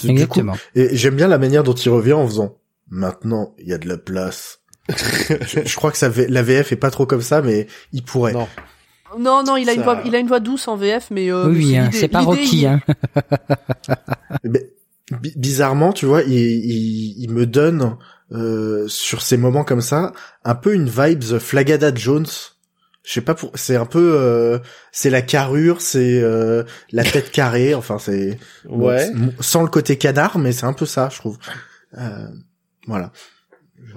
coup- Exactement. et j'aime bien la manière dont il revient en faisant. Maintenant, il y a de la place. Je, je crois que ça, la VF est pas trop comme ça, mais il pourrait. Non. Non, non, il a une voix, il a une voix douce en VF, mais euh, oui, hein, c'est pas Rocky. il- Hein. Ben, bi- bizarrement, tu vois, il, il, il me donne euh, sur ces moments comme ça un peu une vibes Flagada Jones. Je sais pas pour, c'est un peu, euh, c'est la carrure, c'est euh, la tête carrée, enfin c'est Ouais. sans le côté canard, mais c'est un peu ça, je trouve. Euh, voilà. Je,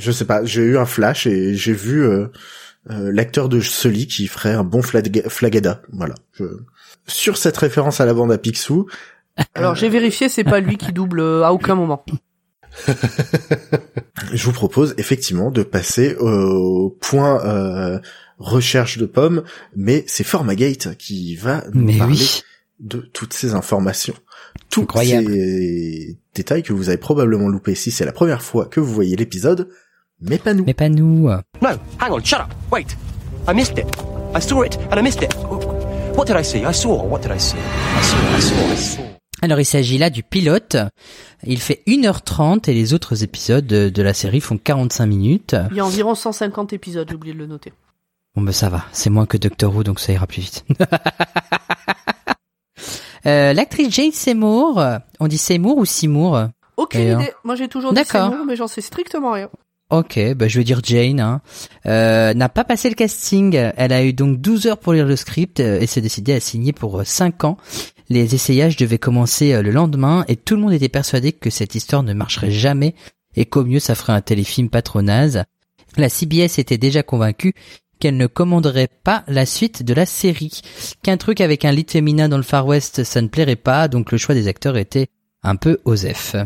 je sais pas, j'ai eu un flash et j'ai vu euh, euh, l'acteur de Sully qui ferait un bon flag Flagada. Voilà. Je... Sur cette référence à la bande à Picsou, [laughs] Alors j'ai vérifié, c'est pas lui qui double euh, à aucun moment. [laughs] je vous propose effectivement de passer au point euh, recherche de pommes, mais c'est Formagate qui va nous Mais parler oui. de toutes ces informations. Tous Incroyable. ces détails que vous avez probablement loupés si c'est la première fois que vous voyez l'épisode, mais pas nous. Mais pas nous. No, hang on, shut up. Wait. I missed it. I saw it and I missed it. What did I see? I saw. What did I see? I saw, I saw, I saw. Alors il s'agit là du pilote. Il fait 1h30 et les autres épisodes de, de la série font 45 minutes. Il y a environ 150 épisodes, j'ai oublié de le noter. Bon ben ça va, c'est moins que Doctor Who donc ça ira plus vite. [laughs] Euh, L'actrice Jane Seymour, on dit Seymour ou Seymour? Aucune Et, hein. idée. Moi j'ai toujours dit D'accord. Seymour, mais j'en sais strictement rien. Ok, bah je vais dire Jane. Hein. Euh, n'a pas passé le casting. Elle a eu donc 12 heures pour lire le script euh, et s'est décidée à signer pour euh, 5 ans. Les essayages devaient commencer euh, le lendemain et tout le monde était persuadé que cette histoire ne marcherait jamais et qu'au mieux ça ferait un téléfilm patronase. La CBS était déjà convaincue qu'elle ne commanderait pas la suite de la série. Qu'un truc avec un lit féminin dans le Far West, ça ne plairait pas, donc le choix des acteurs était un peu osef.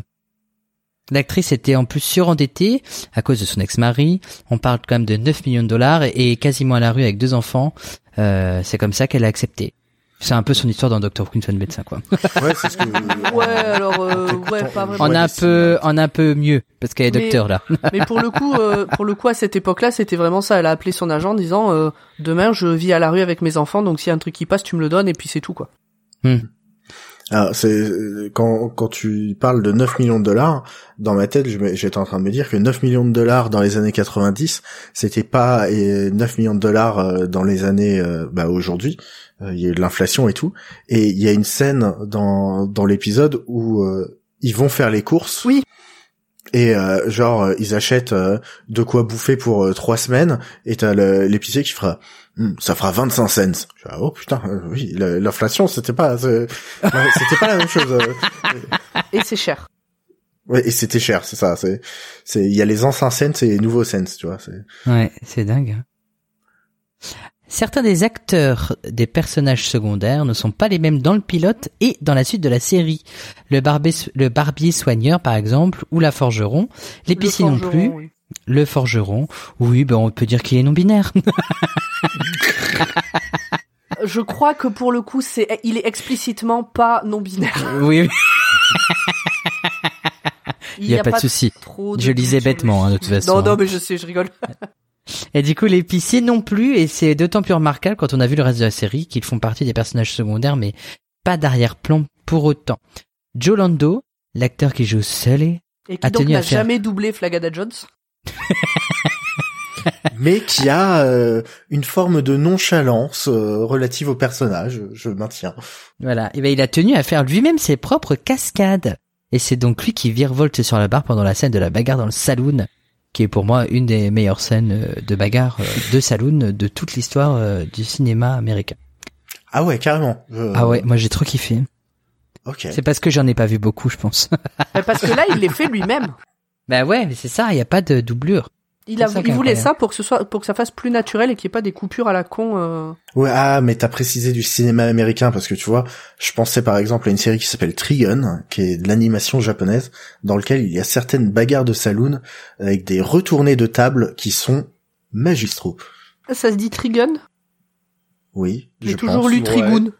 L'actrice était en plus surendettée à cause de son ex-mari. On parle quand même de 9 millions de dollars et est quasiment à la rue avec deux enfants. Euh, c'est comme ça qu'elle a accepté. C'est un peu son histoire dans Dr. Queen Fan Médecin, quoi. Ouais, c'est ce que. [laughs] Ouais, alors euh, ouais, pas vraiment. En Ouais, un peu, en un peu mieux, parce qu'elle est Mais- docteur, là. [laughs] Mais pour le coup, euh, pour le coup, à cette époque-là, c'était vraiment ça. Elle a appelé son agent en disant euh, demain, je vis à la rue avec mes enfants, donc s'il y a un truc qui passe, tu me le donnes et puis c'est tout quoi. Ah, c'est quand quand tu parles de 9 millions de dollars, dans ma tête, j'étais en train de me dire que 9 millions de dollars dans les années 90, c'était pas et 9 millions de dollars euh, dans les années euh, bah aujourd'hui, Euh, il y a eu de l'inflation et tout et il y a une scène dans dans l'épisode où euh, ils vont faire les courses. Oui. Et euh, genre ils achètent euh, de quoi bouffer pour trois semaines et t'as l'épicier qui fera ça fera 25 cents. Je fais, oh putain, euh, oui, la- l'inflation c'était pas [laughs] ouais, c'était pas la même chose. euh. Et c'est cher. Ouais, et c'était cher, c'est ça. C'est, c'est, il y a les anciens cents et les nouveaux cents, tu vois. C'est... Ouais, c'est dingue. hein. Certains des acteurs des personnages secondaires ne sont pas les mêmes dans le pilote et dans la suite de la série. Le, barbier, le barbier soigneur, par exemple, ou la forgeron. L'épicier non plus. oui. Le forgeron. Oui, ben on peut dire qu'il est non-binaire. [laughs] Je crois que pour le coup, c'est, il est explicitement pas non binaire. oui. [laughs] Il y a, pas de souci. Je lisais bêtement, hein, de toute façon. Non, non, hein. mais je sais, je rigole. Et du coup, l'épicier non plus, et c'est d'autant plus remarquable quand on a vu le reste de la série qu'ils font partie des personnages secondaires, mais pas d'arrière-plan pour autant. Joe Lando, l'acteur qui joue Sully, Et qui A donc n'a faire- jamais doublé Flagada Jones. [laughs] Mais qui a euh, une forme de nonchalance euh, relative au personnage, je maintiens. voilà, et ben il a tenu à faire lui-même ses propres cascades. Et c'est donc lui qui virevolte sur la barre pendant la scène de la bagarre dans le saloon, qui est pour moi une des meilleures scènes euh, de bagarre euh, de saloon de toute l'histoire euh, du cinéma américain. Ah ouais, carrément. Ah ouais, moi j'ai trop kiffé. Ok. C'est parce que j'en ai pas vu beaucoup, je pense. [laughs] Mais Parce que là, il les fait lui-même. Bah ouais, mais c'est ça, il y a pas de doublure. Il, a, ça il voulait ça pour que ce soit, pour que ça fasse plus naturel et qu'il n'y ait pas des coupures à la con. euh. Ouais, ah, mais t'as précisé du cinéma américain parce que tu vois, je pensais par exemple à une série qui s'appelle Trigun, qui est de l'animation japonaise, dans lequel il y a certaines bagarres de saloon avec des retournées de table qui sont magistraux. Ça se dit Trigun? Oui, J'ai je toujours pense. lu ouais.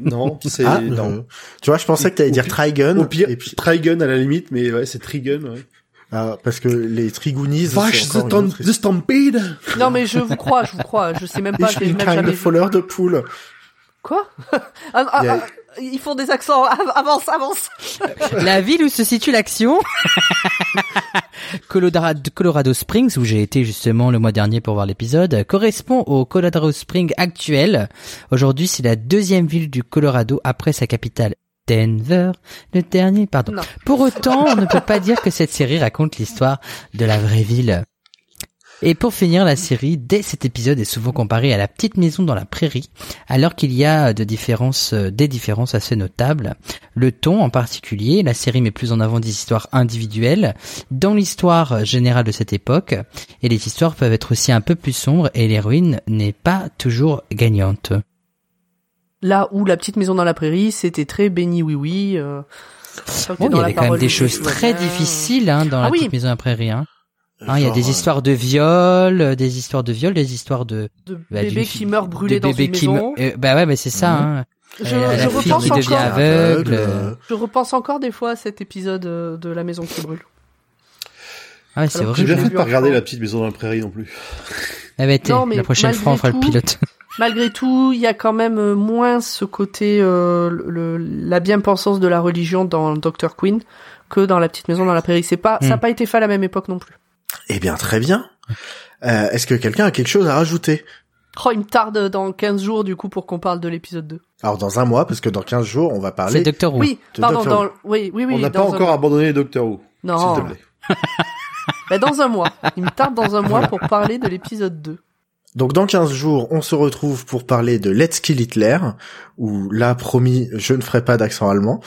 Non, c'est Ah, non. tu vois, je pensais que t'allais dire Trigun. Au pire, et puis, Trigun à la limite, mais ouais, c'est Trigun. Ouais. ah, parce que les Trigoonies. Vache, the, the Stampede Non mais je vous crois, je vous crois. Je sais même pas, bin même jamais de poule. Quoi [laughs] ah, ah, ah, Ils font des accents. Av- Avance, avance. [laughs] La ville où se situe l'action [laughs] Colorado, Colorado Springs, où j'ai été justement le mois dernier pour voir l'épisode, correspond au Colorado Springs actuel. Aujourd'hui, c'est la deuxième ville du Colorado après sa capitale. Denver, le dernier, pardon. Non. Pour autant, on ne peut pas dire que cette série raconte l'histoire de la vraie ville. Et pour finir, la série, dès cet épisode, est souvent comparée à la petite maison dans la prairie, alors qu'il y a de différences, euh, des différences assez notables. Le ton, en particulier, la série met plus en avant des histoires individuelles dans l'histoire générale de cette époque, et les histoires peuvent être aussi un peu plus sombres, et l'héroïne n'est pas toujours gagnante. Là où la petite maison dans la prairie, c'était très béni oui oui. Euh, Bon, il dans y avait quand même des choses très difficiles hein, dans Ah la oui. petite maison à la prairie. Hein. Hein, il y a Genre, des euh, histoires de viol, euh, des histoires de viol, des histoires de de bah, bébés qui meurent brûlés dans bébés une qui maison. me- euh, bah ouais, mais c'est ça. Mhm. Hein. Je, Euh, je la fille repense qui encore. aveugle. euh, Je repense encore des fois à cet épisode euh, de la maison qui brûle. Ah ouais, c'est que J'ai bien fait vu de pas regarder la petite maison dans la prairie non plus. Ah bah, Non, mais la prochaine fois, on fera malgré le tout- pilote. [laughs] Malgré tout, il y a quand même euh, moins ce côté euh, le, la bien-pensance de la religion dans Dr Queen que dans la petite maison dans la prairie. C'est pas, ça n'a Hmm. pas été fait à la même époque non plus. Eh bien, très bien. Euh, Est-ce que quelqu'un a quelque chose à rajouter? Oh, il me tarde dans 15 jours du coup pour qu'on parle de l'épisode 2. Alors, dans un mois, parce que dans 15 jours, on va C'est parler... Doctor Who. Oui, de pardon, dans, oui, oui, oui. On n'a pas dans un- encore abandonné Doctor Who. S'il Non, te plaît. [laughs] Bah, dans un mois. Il me tarde dans un mois pour parler de l'épisode 2. Donc dans 15 jours, on se retrouve pour parler de Let's Kill Hitler, où là, promis, je ne ferai pas d'accent allemand.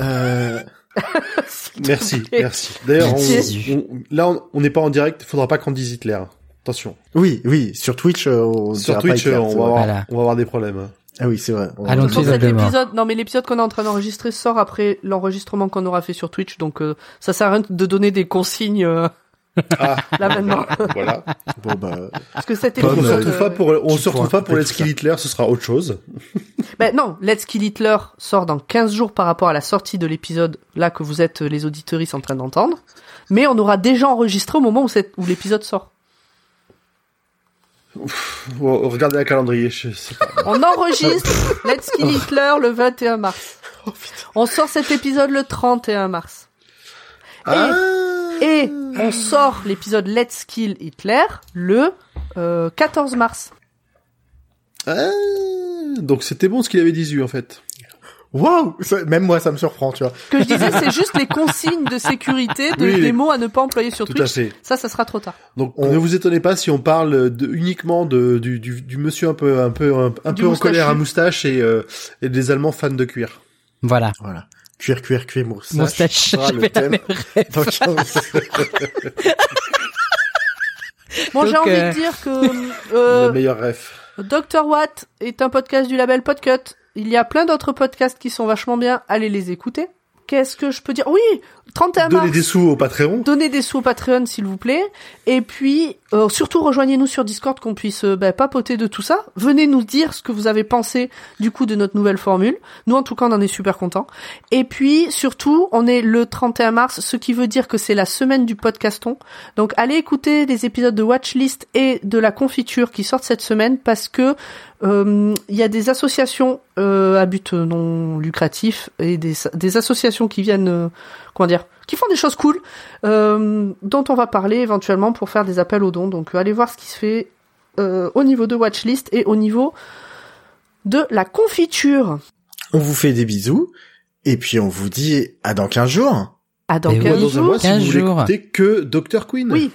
Euh, [laughs] Merci, merci. D'ailleurs, on, Merci. on- là, on- n'est pas en direct. Il faudra pas qu'on dise Hitler. Attention. oui, oui, sur Twitch, euh, on Sur Twitch, pas Hitler, on, va avoir, Voilà. on va avoir des problèmes. hein. Ah oui, c'est vrai. On- Allons-y. Pour cet Probablement. épisode, non mais l'épisode qu'on est en train d'enregistrer sort après l'enregistrement qu'on aura fait sur Twitch, donc euh, ça sert à rien de donner des consignes euh, Ah, là maintenant. voilà. Bon, bah, Parce que cet Pomme, on se épisode, euh, retrouve pas pour, on tu se retrouve pas pour Let's Kill. Hitler, ce sera autre chose. [laughs] Ben non, Let's Kill Hitler sort dans 15 jours par rapport à la sortie de l'épisode là que vous êtes euh, les auditeuristes en train d'entendre, mais on aura déjà enregistré au moment où, cette- où l'épisode sort. Regardez la calendrier. Je sais pas. [laughs] On enregistre [laughs] Let's Kill Hitler le 21 mars. On sort cet épisode le 31 mars. Ah. Et on sort l'épisode Let's Kill Hitler le euh, 14 mars. Ah, donc c'était bon ce qu'il avait dit, en fait. Waouh Même moi, ça me surprend, tu vois. Ce que je disais, c'est juste les consignes de sécurité de, Oui, des mots à ne pas employer sur Tout à fait. Ça, ça sera trop tard. Donc On- ne vous étonnez pas si on parle de, uniquement de, du, du, du monsieur un peu un peu un, peu en colère à moustache et, euh, et des Allemands fans de cuir. Voilà. Voilà. Cuir, cuir, cuir, moustache. Moustache. sera le J'avais la thème même dans 15 Bon, j'ai envie euh, de dire que [laughs] euh, Le meilleur ref. Dr Watt est un podcast du label Podcut. Il y a plein d'autres podcasts qui sont vachement bien. Allez les écouter. Qu'est-ce que je peux dire? Oui, 31 mars. Donnez des sous au Patreon. Donnez des sous au Patreon, s'il vous plaît. Et puis, euh, surtout, rejoignez-nous sur Discord qu'on puisse euh, bah, papoter de tout ça. Venez nous dire ce que vous avez pensé du coup de notre nouvelle formule. Nous, en tout cas, on en est super contents. Et puis, surtout, on est le 31 mars, ce qui veut dire que c'est la semaine du podcaston. Donc, allez écouter des épisodes de Watchlist et de la confiture qui sortent cette semaine parce que euh, il y a des associations euh, à but non lucratif et des, des associations qui viennent, comment dire, qui font des choses cool, euh, dont on va parler éventuellement pour faire des appels aux dons. Donc euh, allez voir ce qui se fait euh, au niveau de Watchlist et au niveau de la confiture. On vous fait des bisous. Et puis on vous dit à dans 15 jours. À dans Et quinze oui. Dans un jours. mois, si 15 vous jours. écouter que Dr Queen. Oui.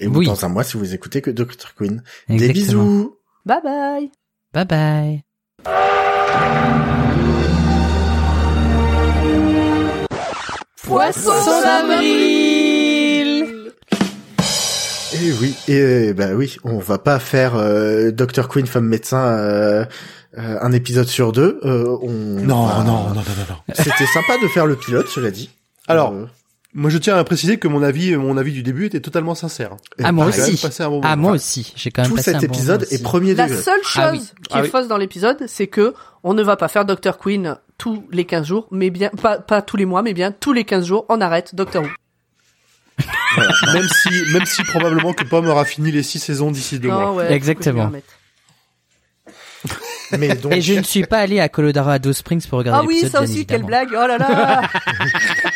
Et vous Oui. dans un mois si vous écoutez que Dr. Queen. Des bisous. Bye bye. Bye bye. Poisson d'avril Et oui, et bah oui, on va pas faire euh, Dr. Queen femme médecin euh, euh, un épisode sur deux. Euh, on Non, va- non, non, non, non, non. C'était sympa de faire le pilote, cela dit. Alors, Euh, Moi, je tiens à préciser que mon avis, mon avis du début était totalement sincère. Ah, moi aussi. bon Ah, moi aussi. J'ai quand même Tout passé cet un bon épisode est premier La degré. seule chose Ah oui. qui Ah est oui. fausse dans l'épisode, c'est que on ne va pas faire Dr. Queen tous les 15 jours, mais bien pas pas tous les mois, mais bien tous les 15 jours, on arrête Doctor Who. même si, même si probablement que Pomme aura fini les six saisons d'ici deux mois. Ah ouais, faut Exactement. Mais donc, Et je ne suis pas allé à Colorado Springs pour regarder Ah oui, ça aussi, quelle blague Oh là là [laughs]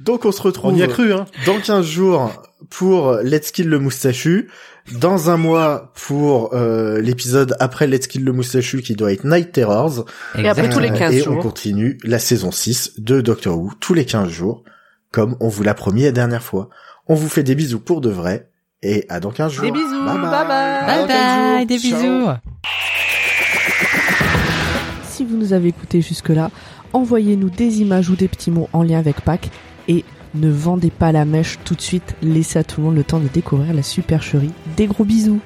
donc on se retrouve On y a cru, hein. dans 15 jours pour Let's Kill le moustachu, dans un mois pour euh, l'épisode après Let's Kill le moustachu qui doit être Night Terrors, Et après tous les 15 et jours. on continue la saison 6 de Doctor Who tous les 15 jours, comme on vous l'a promis la dernière fois. On vous fait des bisous pour de vrai, et à dans 15 jours. Des bisous, Bye bye. bye bye. À Bye dans 15 jours. bye, des Ciao. bisous. Si vous nous avez écoutés jusque-là, envoyez-nous des images ou des petits mots en lien avec Pâques et ne vendez pas la mèche tout de suite, laissez à tout le monde le temps de découvrir la supercherie. Des gros bisous.